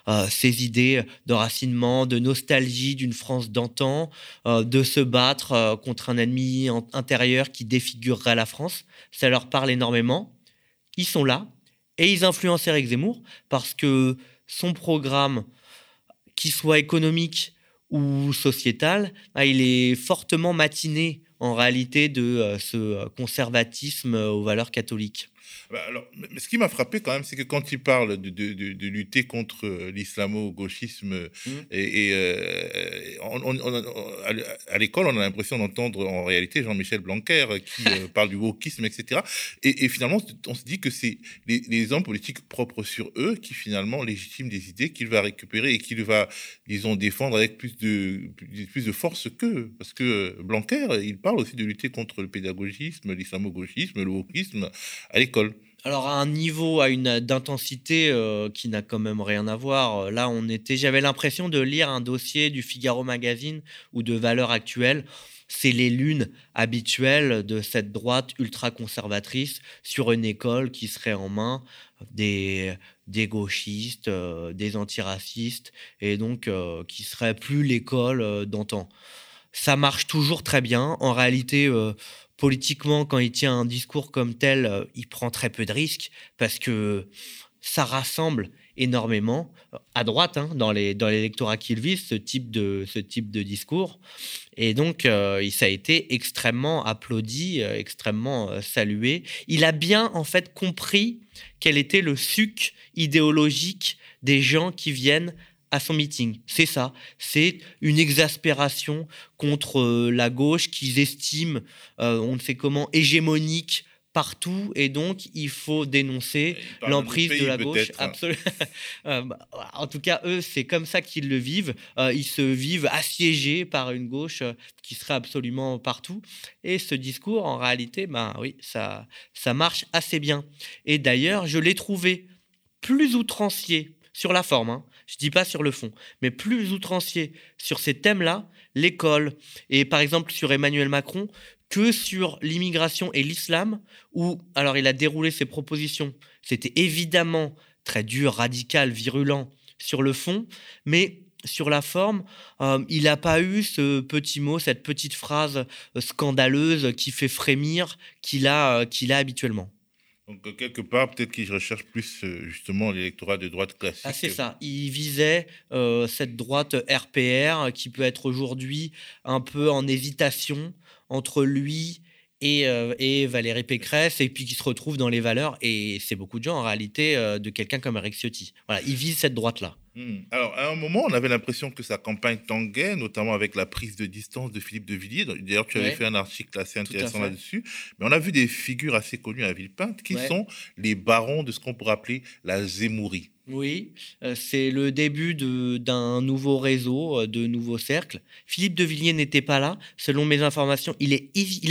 euh, ces idées d'enracinement, de nostalgie d'une France d'antan, euh, de se battre euh, contre un ennemi intérieur qui défigurerait la France. Ça leur parle énormément. Ils sont là et ils influencent Eric Zemmour parce que son programme, qu'il soit économique ou sociétal, bah, il est fortement matiné en réalité de ce conservatisme aux valeurs catholiques. Bah, alors, mais ce qui m'a frappé quand même, c'est que quand il parle de, de, de, lutter contre euh, l'islamo-gauchisme, mmh. et, euh, à l'école, on a l'impression d'entendre en réalité Jean-Michel Blanquer euh, qui parle du wokisme, etc. Et, finalement, on se dit que c'est les, hommes politiques propres sur eux qui finalement légitiment des idées qu'il va récupérer et qu'il va, disons, défendre avec plus de, plus de force qu'eux. Parce que Blanquer, il parle aussi de lutter contre le pédagogisme, l'islamo-gauchisme, le wokisme à l'école alors à un niveau, à une d'intensité euh, qui n'a quand même rien à voir. Là, on était, j'avais l'impression de lire un dossier du Figaro Magazine ou de Valeurs Actuelles. C'est les lunes habituelles de cette droite ultra conservatrice sur une école qui serait en main des, des gauchistes, euh, des antiracistes, et donc euh, qui serait plus l'école d'antan. Ça marche toujours très bien. En réalité, politiquement, quand il tient un discours comme tel, euh, il prend très peu de risques parce que ça rassemble énormément euh, à droite hein, dans les dans l'électorat qu'il vise ce type de ce type de discours. Et donc euh, ça a été extrêmement applaudi extrêmement salué. Il a bien en fait compris quel était le suc idéologique des gens qui viennent à son meeting. C'est ça. C'est une exaspération contre euh, la gauche qu'ils estiment, euh, on ne sait comment, hégémonique partout et donc il faut dénoncer l'emprise de, la gauche. Absolument. Euh, bah, en tout cas, eux, c'est comme ça qu'ils le vivent. ils se vivent assiégés par une gauche qui serait absolument partout. Et ce discours, en réalité, ben oui, ça, ça marche assez bien. Et d'ailleurs, je l'ai trouvé plus outrancier sur la forme. Hein. Je dis pas sur le fond, mais plus outrancier sur ces thèmes-là, l'école et par exemple sur Emmanuel Macron, que sur l'immigration et l'islam, où alors il a déroulé ses propositions. C'était évidemment très dur, radical, virulent sur le fond, mais sur la forme, euh, il n'a pas eu ce petit mot, cette petite phrase euh, scandaleuse qui fait frémir qu'il a, euh, qu'il a habituellement. Donc, euh, quelque part, peut-être qu'il recherche plus euh, justement l'électorat de droite classique. Ah, c'est ça. Il visait cette droite RPR qui peut être aujourd'hui un peu en hésitation entre lui et, et, Valérie Pécresse, et puis qui se retrouve dans les valeurs, et c'est beaucoup de gens en réalité, de quelqu'un comme Eric Ciotti. Voilà, il vise cette droite-là. Hmm. Alors, à un moment, on avait l'impression que sa campagne tanguait, notamment avec la prise de distance de Philippe de Villiers. D'ailleurs, tu avais fait un article assez intéressant là-dessus. Mais on a vu des figures assez connues à Villepinte qui sont les barons de ce qu'on pourrait appeler la Zémourie. Oui, euh, c'est le début d'un nouveau réseau, euh, de nouveaux cercles. Philippe de Villiers n'était pas là. Selon mes informations, il,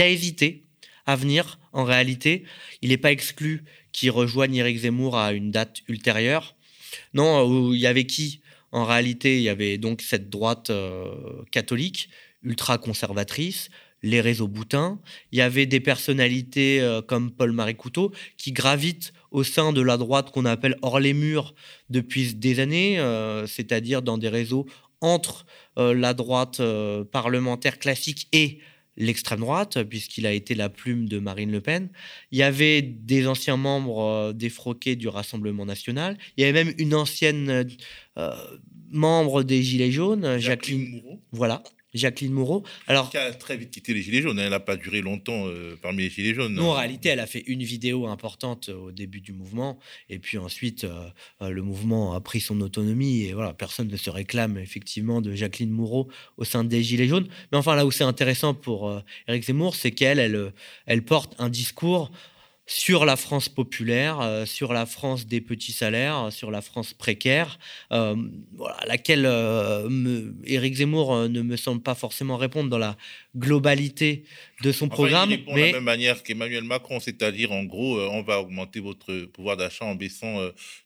a hésité à venir. En réalité, il n'est pas exclu qu'il rejoigne Éric Zemmour à une date ultérieure. Non, il y avait qui? En réalité, il y avait donc cette droite euh, catholique, ultra-conservatrice, les réseaux boutins. Il y avait des personnalités euh, comme Paul-Marie Couteau qui gravitent au sein de la droite qu'on appelle hors les murs depuis des années, euh, c'est-à-dire dans des réseaux entre la droite parlementaire classique et l'extrême droite, puisqu'il a été la plume de Marine Le Pen. Il y avait des anciens membres euh, défroqués du Rassemblement national. Il y avait même une ancienne euh, membre des Gilets jaunes, Jacqueline. Voilà, Jacqueline Moreau. Alors, qui a très vite quitté les Gilets jaunes. Elle n'a pas duré longtemps euh, parmi les Gilets jaunes. Non, en réalité, elle a fait une vidéo importante euh, au début du mouvement. Et puis ensuite, euh, le mouvement a pris son autonomie. Et voilà, personne ne se réclame effectivement de Jacqueline Moreau au sein des Gilets jaunes. Mais enfin, là où c'est intéressant pour Éric Zemmour, c'est qu'elle, elle, elle porte un discours sur la France populaire, euh, sur la France des petits salaires, sur la France précaire, euh, à laquelle euh, Éric Zemmour ne me semble pas forcément répondre dans la globalité de son programme. Il répond mais... de la même manière qu'Emmanuel Macron, c'est-à-dire en gros, on va augmenter votre pouvoir d'achat en baissant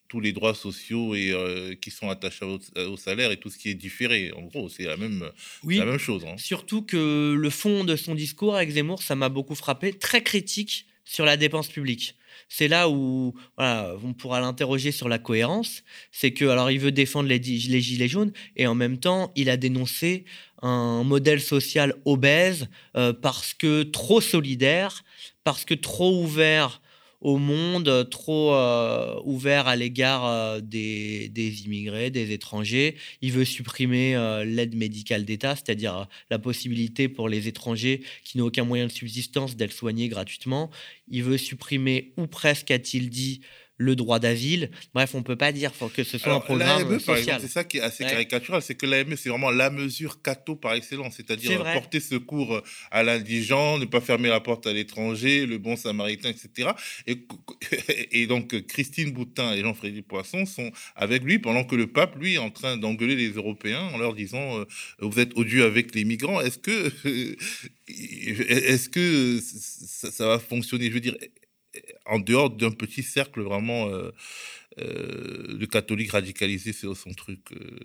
tous les droits sociaux et qui sont attachés au, salaire et tout ce qui est différé. En gros, c'est la même, la même chose. Hein. Surtout que le fond de son discours avec Zemmour, ça m'a beaucoup frappé, très critique sur la dépense publique. C'est là où on pourra l'interroger sur la cohérence. C'est que alors il veut défendre les, gilets jaunes et en même temps il a dénoncé un modèle social obèse euh, parce que trop solidaire, parce que trop ouvert au monde, trop euh, ouvert à l'égard euh, des, immigrés, des étrangers. Il veut supprimer euh, l'aide médicale d'État, c'est-à-dire la possibilité pour les étrangers qui n'ont aucun moyen de subsistance d'être soignés gratuitement. Il veut supprimer, ou presque a-t-il dit, le droit d'asile. Bref, on ne peut pas dire que ce soit un programme social. C'est ça qui est assez caricatural, c'est que l'AME, c'est vraiment la mesure cato par excellence, c'est-à-dire porter secours à l'indigent, ne pas fermer la porte à l'étranger, le bon samaritain, etc. Et, et donc, Christine Boutin et Jean-Frédéric Poisson sont avec lui pendant que le pape, lui, est en train d'engueuler les Européens en leur disant euh, Vous êtes odieux avec les migrants. Est-ce que, est-ce que ça, ça va fonctionner? Je veux dire, en dehors d'un petit cercle vraiment euh, euh, de catholiques radicalisés, c'est son truc. Euh.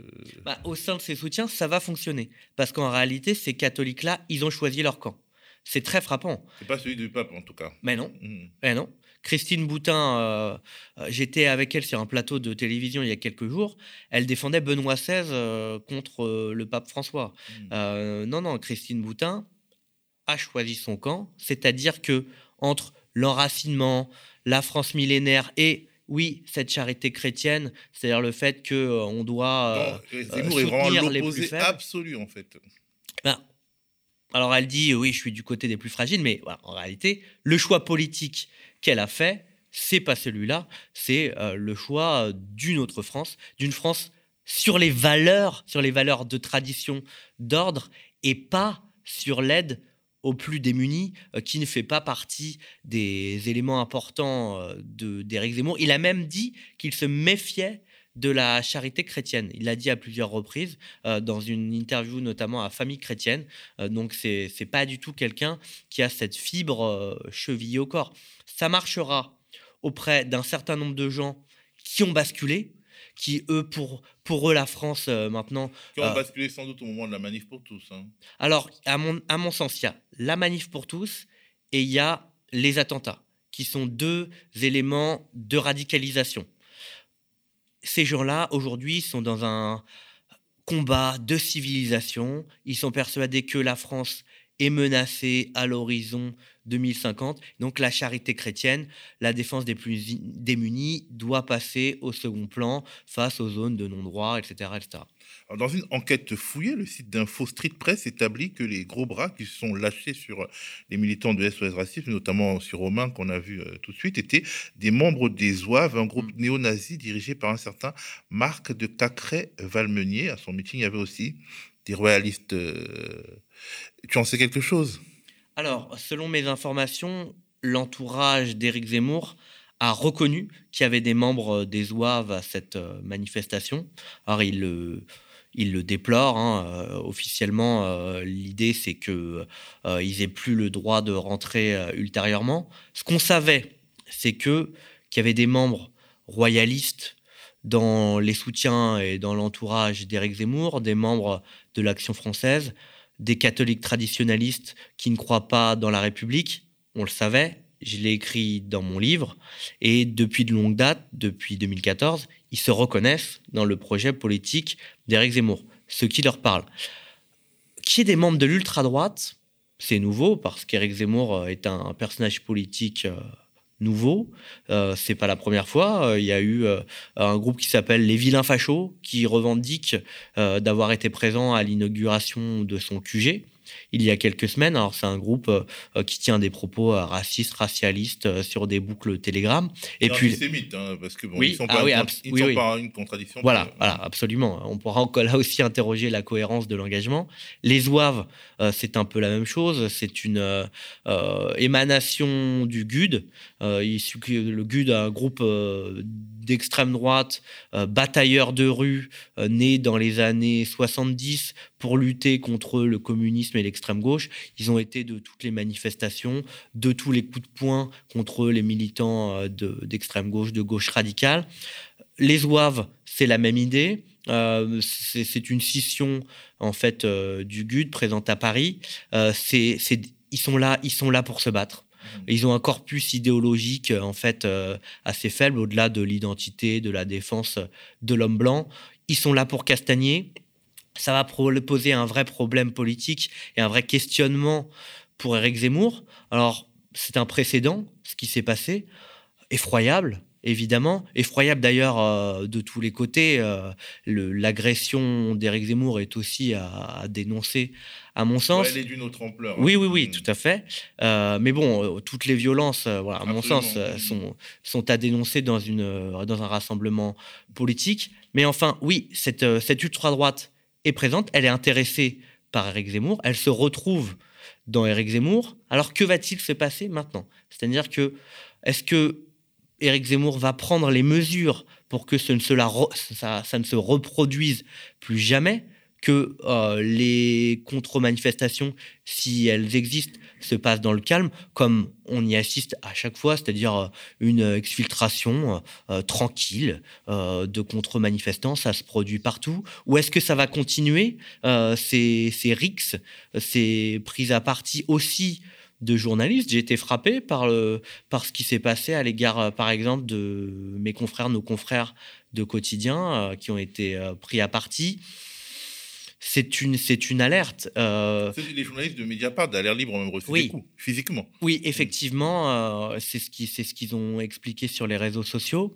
Bah, au sein de ses soutiens, ça va fonctionner. Parce qu'en réalité, ces catholiques-là, ils ont choisi leur camp. C'est très frappant. C'est pas celui du pape, en tout cas. Mais non. Mmh. Mais non. Christine Boutin, j'étais avec elle sur un plateau de télévision il y a quelques jours. Elle défendait Benoît XVI contre le pape François. Mmh. non, non, Christine Boutin a choisi son camp, c'est-à-dire que entre l'enracinement, la France millénaire et oui, cette charité chrétienne, c'est-à-dire le fait qu'on euh, on doit euh, euh soutenir les plus faibles. absolu en fait. Ben, alors elle dit oui, je suis du côté des plus fragiles, mais en réalité, le choix politique qu'elle a fait, c'est pas celui-là, c'est euh, le choix d'une autre France, d'une France sur les valeurs, sur les valeurs de tradition, d'ordre, et pas sur l'aide aux plus démunis, euh, qui ne fait pas partie des éléments importants euh, d'Éric Zemmour. Il a même dit qu'il se méfiait de la charité chrétienne. Il l'a dit à plusieurs reprises, euh, dans une interview notamment à Famille chrétienne. donc, c'est n'est pas du tout quelqu'un qui a cette fibre chevillée au corps. Ça marchera auprès d'un certain nombre de gens qui ont basculé, qui, eux, pour, pour eux, la France, euh, maintenant... Qui ont euh, basculé sans doute au moment de la manif pour tous. Hein. Alors, à mon, à mon sens, il y a la manif pour tous et il y a les attentats, qui sont deux éléments de radicalisation. Ces gens-là, aujourd'hui, sont dans un combat de civilisation. Ils sont persuadés que la France est menacée à l'horizon 2050. Donc la charité chrétienne, la défense des plus démunis doit passer au second plan face aux zones de non-droit, etc., etc. dans une enquête fouillée, le site d'Info Street Press établit que les gros bras qui sont lâchés sur les militants de SOS Racisme, notamment sur Romain qu'on a vu euh, tout de suite, étaient des membres des Zouaves, un groupe mm. néo-nazi dirigé par un certain Marc de Cacré-Valmenier. À son meeting, il y avait aussi des royalistes. Euh, tu en sais quelque chose? Alors, selon mes informations, l'entourage d'Éric Zemmour a reconnu qu'il y avait des membres des Zouaves à cette euh, manifestation. Alors, il le, déplore. Hein, euh, officiellement, euh, l'idée, c'est qu'ils n'aient plus le droit de rentrer ultérieurement. Ce qu'on savait, c'est que qu'il y avait des membres royalistes dans les soutiens et dans l'entourage d'Éric Zemmour, des membres de l'Action française, des catholiques traditionnalistes qui ne croient pas dans la République. On le savait, je l'ai écrit dans mon livre. Et depuis de longue date, depuis 2014, ils se reconnaissent dans le projet politique d'Éric Zemmour, ce qui leur parle. Qui est des membres de l'ultra-droite, c'est nouveau parce qu'Éric Zemmour est un personnage politique euh, nouveau. Euh, c'est pas la première fois. Euh, il y a eu euh, un groupe qui s'appelle les Vilains Fachos qui revendique d'avoir été présent à l'inauguration de son QG il y a quelques semaines. Alors, c'est un groupe euh, euh, qui tient des propos euh, racistes, racialistes sur des boucles Telegram. Et, puis, antisémites, hein, parce que bon, ils sont, ah pas, sont pas une contradiction. Voilà, voilà, absolument. On pourra encore là aussi interroger la cohérence de l'engagement. Les Zouaves, c'est un peu la même chose. C'est une émanation du GUD. le GUD, un groupe d'extrême droite, batailleur de rue, né dans les années 70 pour lutter contre le communisme et l'extrême gauche. Ils ont été de toutes les manifestations, de tous les coups de poing contre les militants euh, d'extrême gauche, de gauche radicale. Les Ouaves, c'est la même idée. Euh, c'est une scission en fait euh, du GUD présente à Paris. c'est ils sont là, ils sont là pour se battre. Mmh. Ils ont un corpus idéologique en fait assez faible au-delà de l'identité, de la défense de l'homme blanc. Ils sont là pour castagner ça va poser un vrai problème politique et un vrai questionnement pour Éric Zemmour. Alors, c'est un précédent, ce qui s'est passé, effroyable, évidemment, effroyable d'ailleurs euh, de tous les côtés. Euh, l'agression d'Éric Zemmour est aussi à, dénoncer, à mon sens. elle est d'une autre ampleur. Oui, oui, oui, tout à fait. Euh, mais bon, toutes les violences, voilà, à mon sens, sont, sont à dénoncer dans, une, dans un rassemblement politique. Mais enfin, oui, cette, cette ultra-droite présente, elle est intéressée par Eric Zemmour, elle se retrouve dans Eric Zemmour. Alors que va-t-il se passer maintenant? C'est-à-dire que est-ce que Éric Zemmour va prendre les mesures pour que ce ne se ça, ça, ne se reproduise plus jamais que euh, les contre-manifestations, si elles existent, se passent dans le calme, comme on y assiste à chaque fois, c'est-à-dire euh, une exfiltration euh, tranquille de contre-manifestants, ça se produit partout. Ou est-ce que ça va continuer ces, ces rixes, ces prises à partie aussi de journalistes? J'ai été frappé par, le, par ce qui s'est passé à l'égard, par exemple, de mes confrères, nos confrères de quotidien qui ont été pris à partie c'est une, c'est une alerte. Euh... C'est les journalistes de Mediapart d'Alerte Libre même reçu oui. coups, physiquement. Oui, effectivement, euh, c'est ce qui, c'est ce qu'ils ont expliqué sur les réseaux sociaux.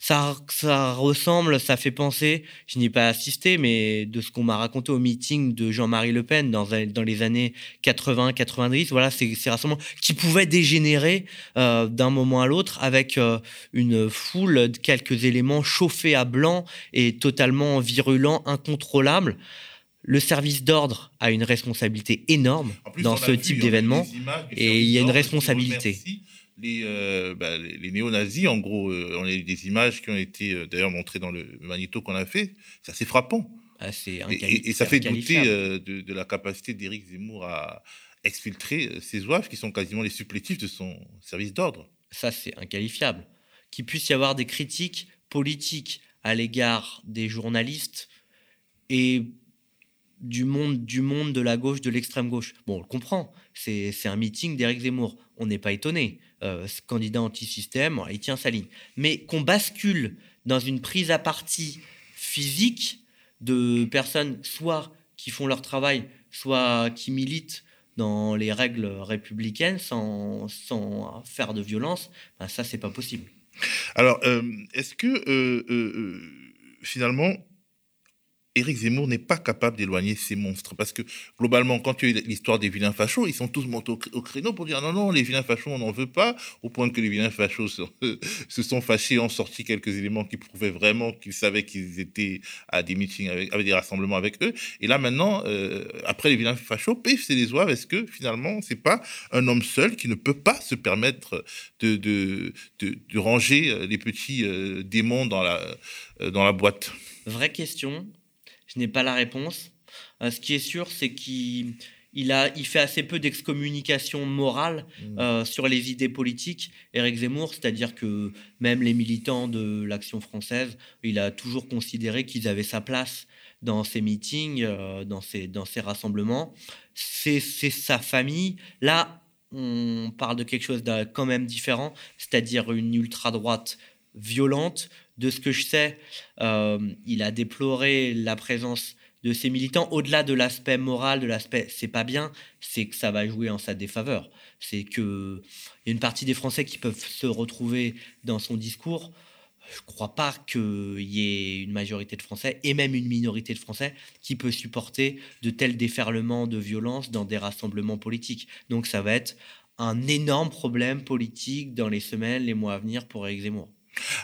Ça, ça ressemble, ça fait penser, je n'y ai pas assisté, mais de ce qu'on m'a raconté au meeting de Jean-Marie Le Pen dans, dans les années 80-90, voilà, c'est ces rassemblements qui pouvaient dégénérer euh, d'un moment à l'autre avec une foule de quelques éléments chauffés à blanc et totalement virulents, incontrôlables le service d'ordre a une responsabilité énorme dans ce type d'événement et il y a une responsabilité. Les, euh, bah, les, néo-nazis, en gros, euh, on a eu des images qui ont été euh, d'ailleurs montrées dans le magnéto qu'on a fait. C'est assez frappant. Ah, et, ça fait douter de, la capacité d'Éric Zemmour à exfiltrer ces oeuvres qui sont quasiment les supplétifs de son service d'ordre. Ça, c'est inqualifiable. Qu'il puisse y avoir des critiques politiques à l'égard des journalistes et du monde, du monde de la gauche, de l'extrême gauche. Bon, on le comprend. C'est un meeting d'Éric Zemmour. On n'est pas étonné. Euh, candidat anti-système, il tient sa ligne. Mais qu'on bascule dans une prise à partie physique de personnes soit qui font leur travail, soit qui militent dans les règles républicaines sans, sans faire de violence, ben ça, c'est pas possible. Alors, est-ce que finalement, Éric Zemmour n'est pas capable d'éloigner ces monstres. Parce que globalement, quand tu as l'histoire des vilains fachos, ils sont tous montés au, créneau pour dire non, non, les vilains fachos, on n'en veut pas, au point que les vilains fachos se, sont fâchés, ont sorti quelques éléments qui prouvaient vraiment qu'ils savaient qu'ils étaient à des meetings, avec, des rassemblements avec eux. Et là, maintenant, euh, après les vilains fachos, pif, c'est les oies. Est-ce que finalement, c'est pas un homme seul qui ne peut pas se permettre de, ranger euh, les petits euh, démons dans la, dans la boîte? Vraie question. Je n'ai pas la réponse. Euh, ce qui est sûr, c'est qu'il il a, il fait assez peu d'excommunication morale mmh. euh, sur les idées politiques. Éric Zemmour, c'est-à-dire que même les militants de l'Action française, il a toujours considéré qu'ils avaient sa place dans ces meetings, euh, dans, ces, dans ces rassemblements. C'est sa famille. Là, on parle de quelque chose de quand même différent, c'est-à-dire une ultra-droite violente de ce que je sais, euh, il a déploré la présence de ses militants. Au-delà de l'aspect moral, de l'aspect c'est pas bien, c'est que ça va jouer en sa défaveur. C'est que y a une partie des Français qui peuvent se retrouver dans son discours. Je crois pas qu'il y ait une majorité de Français et même une minorité de Français qui peut supporter de tels déferlements de violence dans des rassemblements politiques. Donc ça va être un énorme problème politique dans les semaines, les mois à venir pour Éric Zemmour.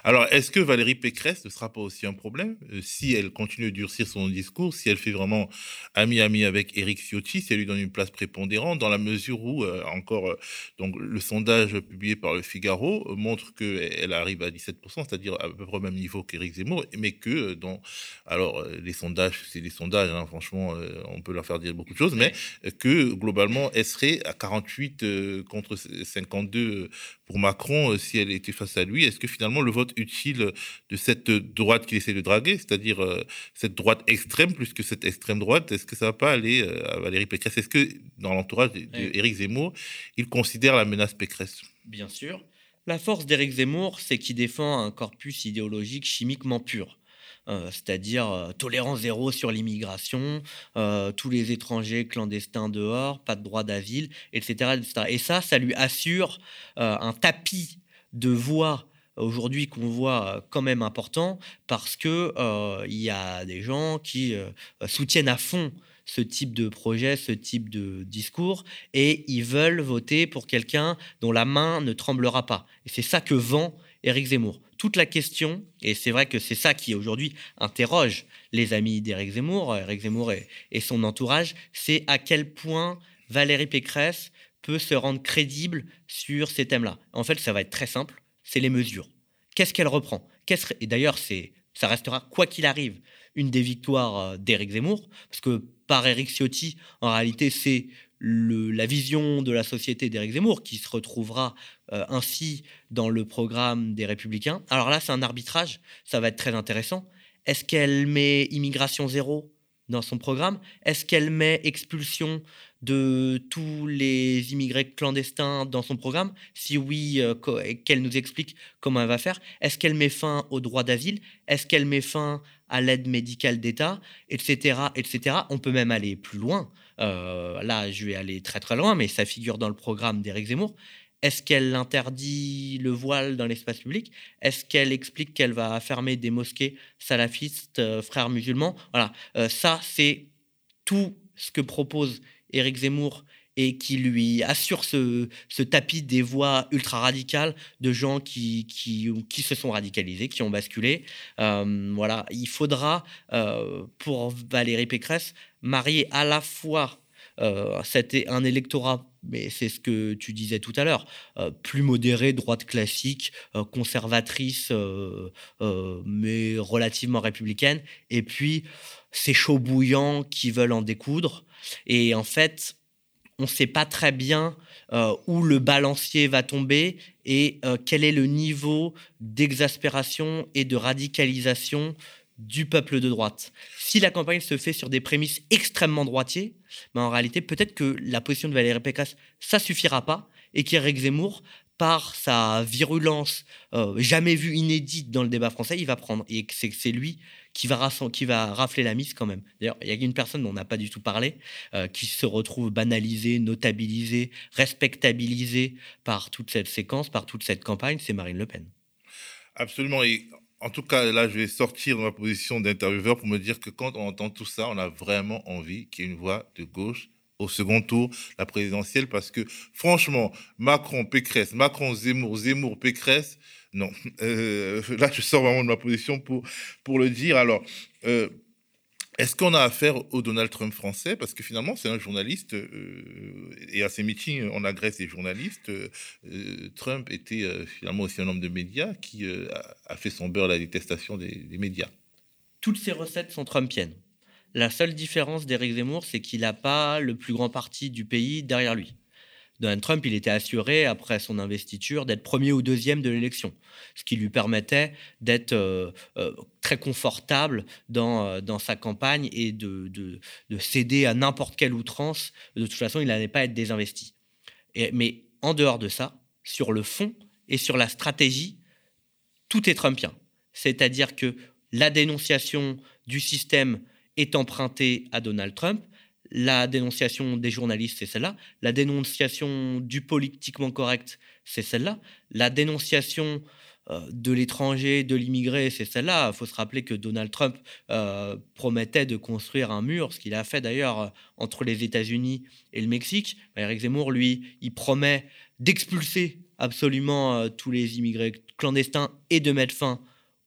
Alors, est-ce que Valérie Pécresse ne sera pas aussi un problème euh, si elle continue de durcir son discours, si elle fait vraiment ami-ami avec Éric Ciotti, si elle lui donne une place prépondérante, dans la mesure où, euh, encore, euh, donc, le sondage publié par le Figaro montre qu'elle arrive à 17%, c'est-à-dire à peu près au même niveau qu'Éric Zemmour, mais que, dans, alors, les sondages, c'est des sondages, hein, franchement, on peut leur faire dire beaucoup de choses, mais que, globalement, elle serait à 48 contre 52 pour Macron si elle était face à lui. Est-ce que finalement, le vote utile de cette droite qu'il essaie de draguer, c'est-à-dire euh, cette droite extrême plus que cette extrême droite, est-ce que ça va pas aller euh, à Valérie Pécresse? Est-ce que dans l'entourage d'Éric Zemmour, il considère la menace Pécresse? Bien sûr. La force d'Éric Zemmour, c'est qu'il défend un corpus idéologique chimiquement pur. Euh, c'est-à-dire tolérance zéro sur l'immigration, tous les étrangers clandestins dehors, pas de droit d'asile, etc., etc., Et ça, ça lui assure un tapis de voix aujourd'hui qu'on voit euh, quand même important parce que euh, il y a des gens qui euh, soutiennent à fond ce type de projet, ce type de discours, et ils veulent voter pour quelqu'un dont la main ne tremblera pas. Et c'est ça que vend Éric Zemmour. Toute la question, et c'est vrai que c'est ça qui aujourd'hui interroge les amis d'Éric Zemmour, Éric Zemmour et, son entourage, c'est à quel point Valérie Pécresse peut se rendre crédible sur ces thèmes-là. En fait, ça va être très simple c'est les mesures. Qu'est-ce qu'elle reprend? Et d'ailleurs, ça restera, quoi qu'il arrive, une des victoires euh, d'Éric Zemmour, parce que par Éric Ciotti, en réalité, c'est la vision de la société d'Éric Zemmour qui se retrouvera euh, ainsi dans le programme des Républicains. Alors là, c'est un arbitrage, ça va être très intéressant. Est-ce qu'elle met immigration zéro dans son programme? Est-ce qu'elle met expulsion de tous les immigrés clandestins dans son programme? Si oui, euh, qu'elle nous explique comment elle va faire. Est-ce qu'elle met fin au droit d'asile? Est-ce qu'elle met fin à l'aide médicale d'État? Etc. etc. On peut même aller plus loin. Euh, là, je vais aller très très loin, mais ça figure dans le programme d'Éric Zemmour. Est-ce qu'elle interdit le voile dans l'espace public? Est-ce qu'elle explique qu'elle va fermer des mosquées salafistes, euh, frères musulmans? Voilà, ça c'est tout ce que propose Éric Zemmour et qui lui assure ce, tapis des voix ultra radicales de gens qui, qui, qui se sont radicalisés, qui ont basculé. Euh, voilà, il faudra, euh, pour Valérie Pécresse, marier à la fois euh, un électorat, mais c'est ce que tu disais tout à l'heure, euh, plus modéré, droite classique, conservatrice, mais relativement républicaine, et puis ces chauds bouillants qui veulent en découdre. Et en fait, on ne sait pas très bien euh, où le balancier va tomber et euh, quel est le niveau d'exaspération et de radicalisation du peuple de droite. Si la campagne se fait sur des prémices extrêmement droitiers, ben en réalité, peut-être que la position de Valérie Pécresse, ça suffira pas et qu'Éric Zemmour, par sa virulence euh, jamais vue inédite dans le débat français, il va prendre. Et c'est lui qui va, rafler la mise quand même. D'ailleurs, il y a une personne dont on n'a pas du tout parlé, euh, qui se retrouve banalisée, notabilisée, respectabilisée par toute cette séquence, par toute cette campagne, c'est Marine Le Pen. Absolument. Et en tout cas, là, je vais sortir de ma position d'intervieweur pour me dire que quand on entend tout ça, on a vraiment envie qu'il y ait une voix de gauche au second tour, la présidentielle, parce que franchement, Macron, Pécresse, Macron, Zemmour, Zemmour, Pécresse, non. Euh, là, je sors vraiment de ma position pour, pour le dire. Alors, euh, est-ce qu'on a affaire au Donald Trump français? Parce que finalement, c'est un journaliste, euh, et à ses meetings, on agresse les journalistes. Trump était finalement aussi un homme de médias qui a, fait son beurre à la détestation des, des médias. Toutes ces recettes sont trumpiennes. La seule différence d'Éric Zemmour, c'est qu'il n'a pas le plus grand parti du pays derrière lui. Donald Trump, il était assuré, après son investiture, d'être premier ou deuxième de l'élection, ce qui lui permettait d'être euh, euh, très confortable dans, euh, dans sa campagne et de, de, céder à n'importe quelle outrance. De toute façon, il n'allait pas être désinvesti. Mais en dehors de ça, sur le fond et sur la stratégie, tout est trumpien. C'est-à-dire que la dénonciation du système est empruntée à Donald Trump, la dénonciation des journalistes, c'est celle-là. La dénonciation du politiquement correct, c'est celle-là. La dénonciation euh, de l'étranger, de l'immigré, c'est celle-là. Il faut se rappeler que Donald Trump euh, promettait de construire un mur, ce qu'il a fait d'ailleurs euh, entre les États-Unis et le Mexique. Eric Zemmour, lui, il promet d'expulser absolument tous les immigrés clandestins et de mettre fin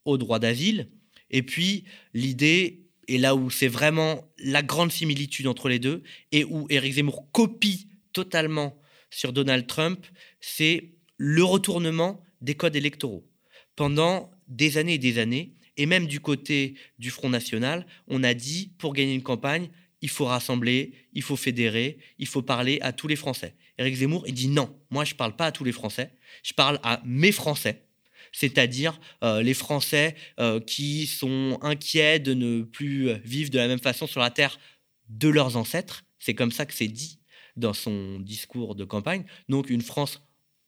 au droit d'asile. Et puis, l'idée et là où c'est vraiment la grande similitude entre les deux, et où Éric Zemmour copie totalement sur Donald Trump, c'est le retournement des codes électoraux. Pendant des années et des années, et même du côté du Front National, on a dit, pour gagner une campagne, il faut rassembler, il faut fédérer, il faut parler à tous les Français. Éric Zemmour, il dit non, moi je ne parle pas à tous les Français, je parle à mes Français, c'est-à-dire euh, les Français euh, qui sont inquiets de ne plus vivre de la même façon sur la terre de leurs ancêtres. C'est comme ça que c'est dit dans son discours de campagne. Donc une France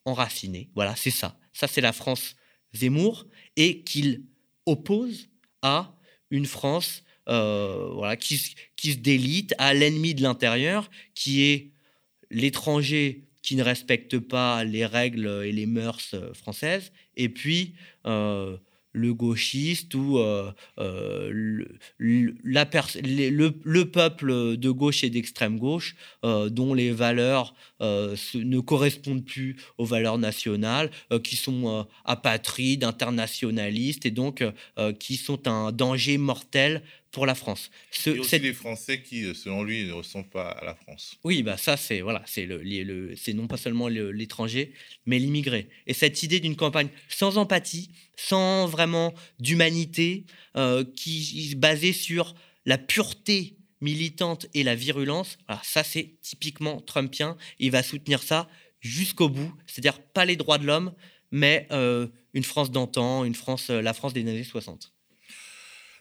enracinée. Voilà, c'est ça. Ça, c'est la France Zemmour et qu'il oppose à une France euh, voilà, qui, qui se délite à l'ennemi de l'intérieur, qui est l'étranger qui ne respectent pas les règles et les mœurs euh, françaises, et puis euh, le gauchiste ou euh, le, la le, peuple de gauche et d'extrême gauche dont les valeurs ne correspondent plus aux valeurs nationales, qui sont apatrides, internationalistes et donc qui sont un danger mortel pour la France. Ce, et aussi les Français qui, euh, selon lui, ne ressemblent pas à la France. Oui, bah ça c'est voilà, c'est le, le c'est non pas seulement l'étranger, mais l'immigré. Et cette idée d'une campagne sans empathie, sans vraiment d'humanité, euh, qui basée sur la pureté militante et la virulence, ça c'est typiquement trumpien. Il va soutenir ça jusqu'au bout, c'est-à-dire pas les droits de l'homme, mais euh, une France d'antan, une France, la France des années 60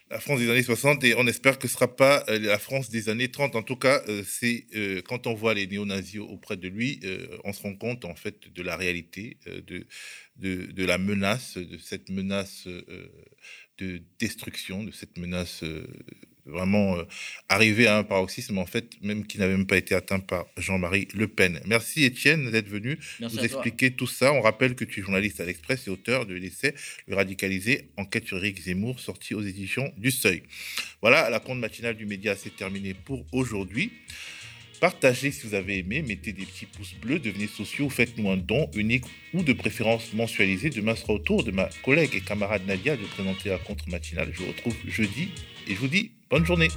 la France des années 60 et on espère que ce ne sera pas euh, la France des années 30. En tout cas, euh, c'est euh, quand on voit les néo-nazis auprès de lui, on se rend compte en fait de la réalité, de, la menace, de cette menace de destruction, de cette menace vraiment euh, arrivé à un paroxysme, en fait, même qui n'avait même pas été atteint par Jean-Marie Le Pen. Merci Étienne d'être venu nous expliquer tout ça. On rappelle que tu es journaliste à l'Express et auteur de l'essai Le radicalisé, enquête sur Eric Zemmour, sorti aux éditions du Seuil. Voilà, la compte matinale du média, c'est terminé pour aujourd'hui. Partagez si vous avez aimé, mettez des petits pouces bleus, devenez sociaux, faites-nous un don unique ou de préférence mensualisé. Demain sera au tour de ma collègue et camarade Nadia de présenter la contre matinale. Je vous retrouve jeudi et je vous dis Bonne journée.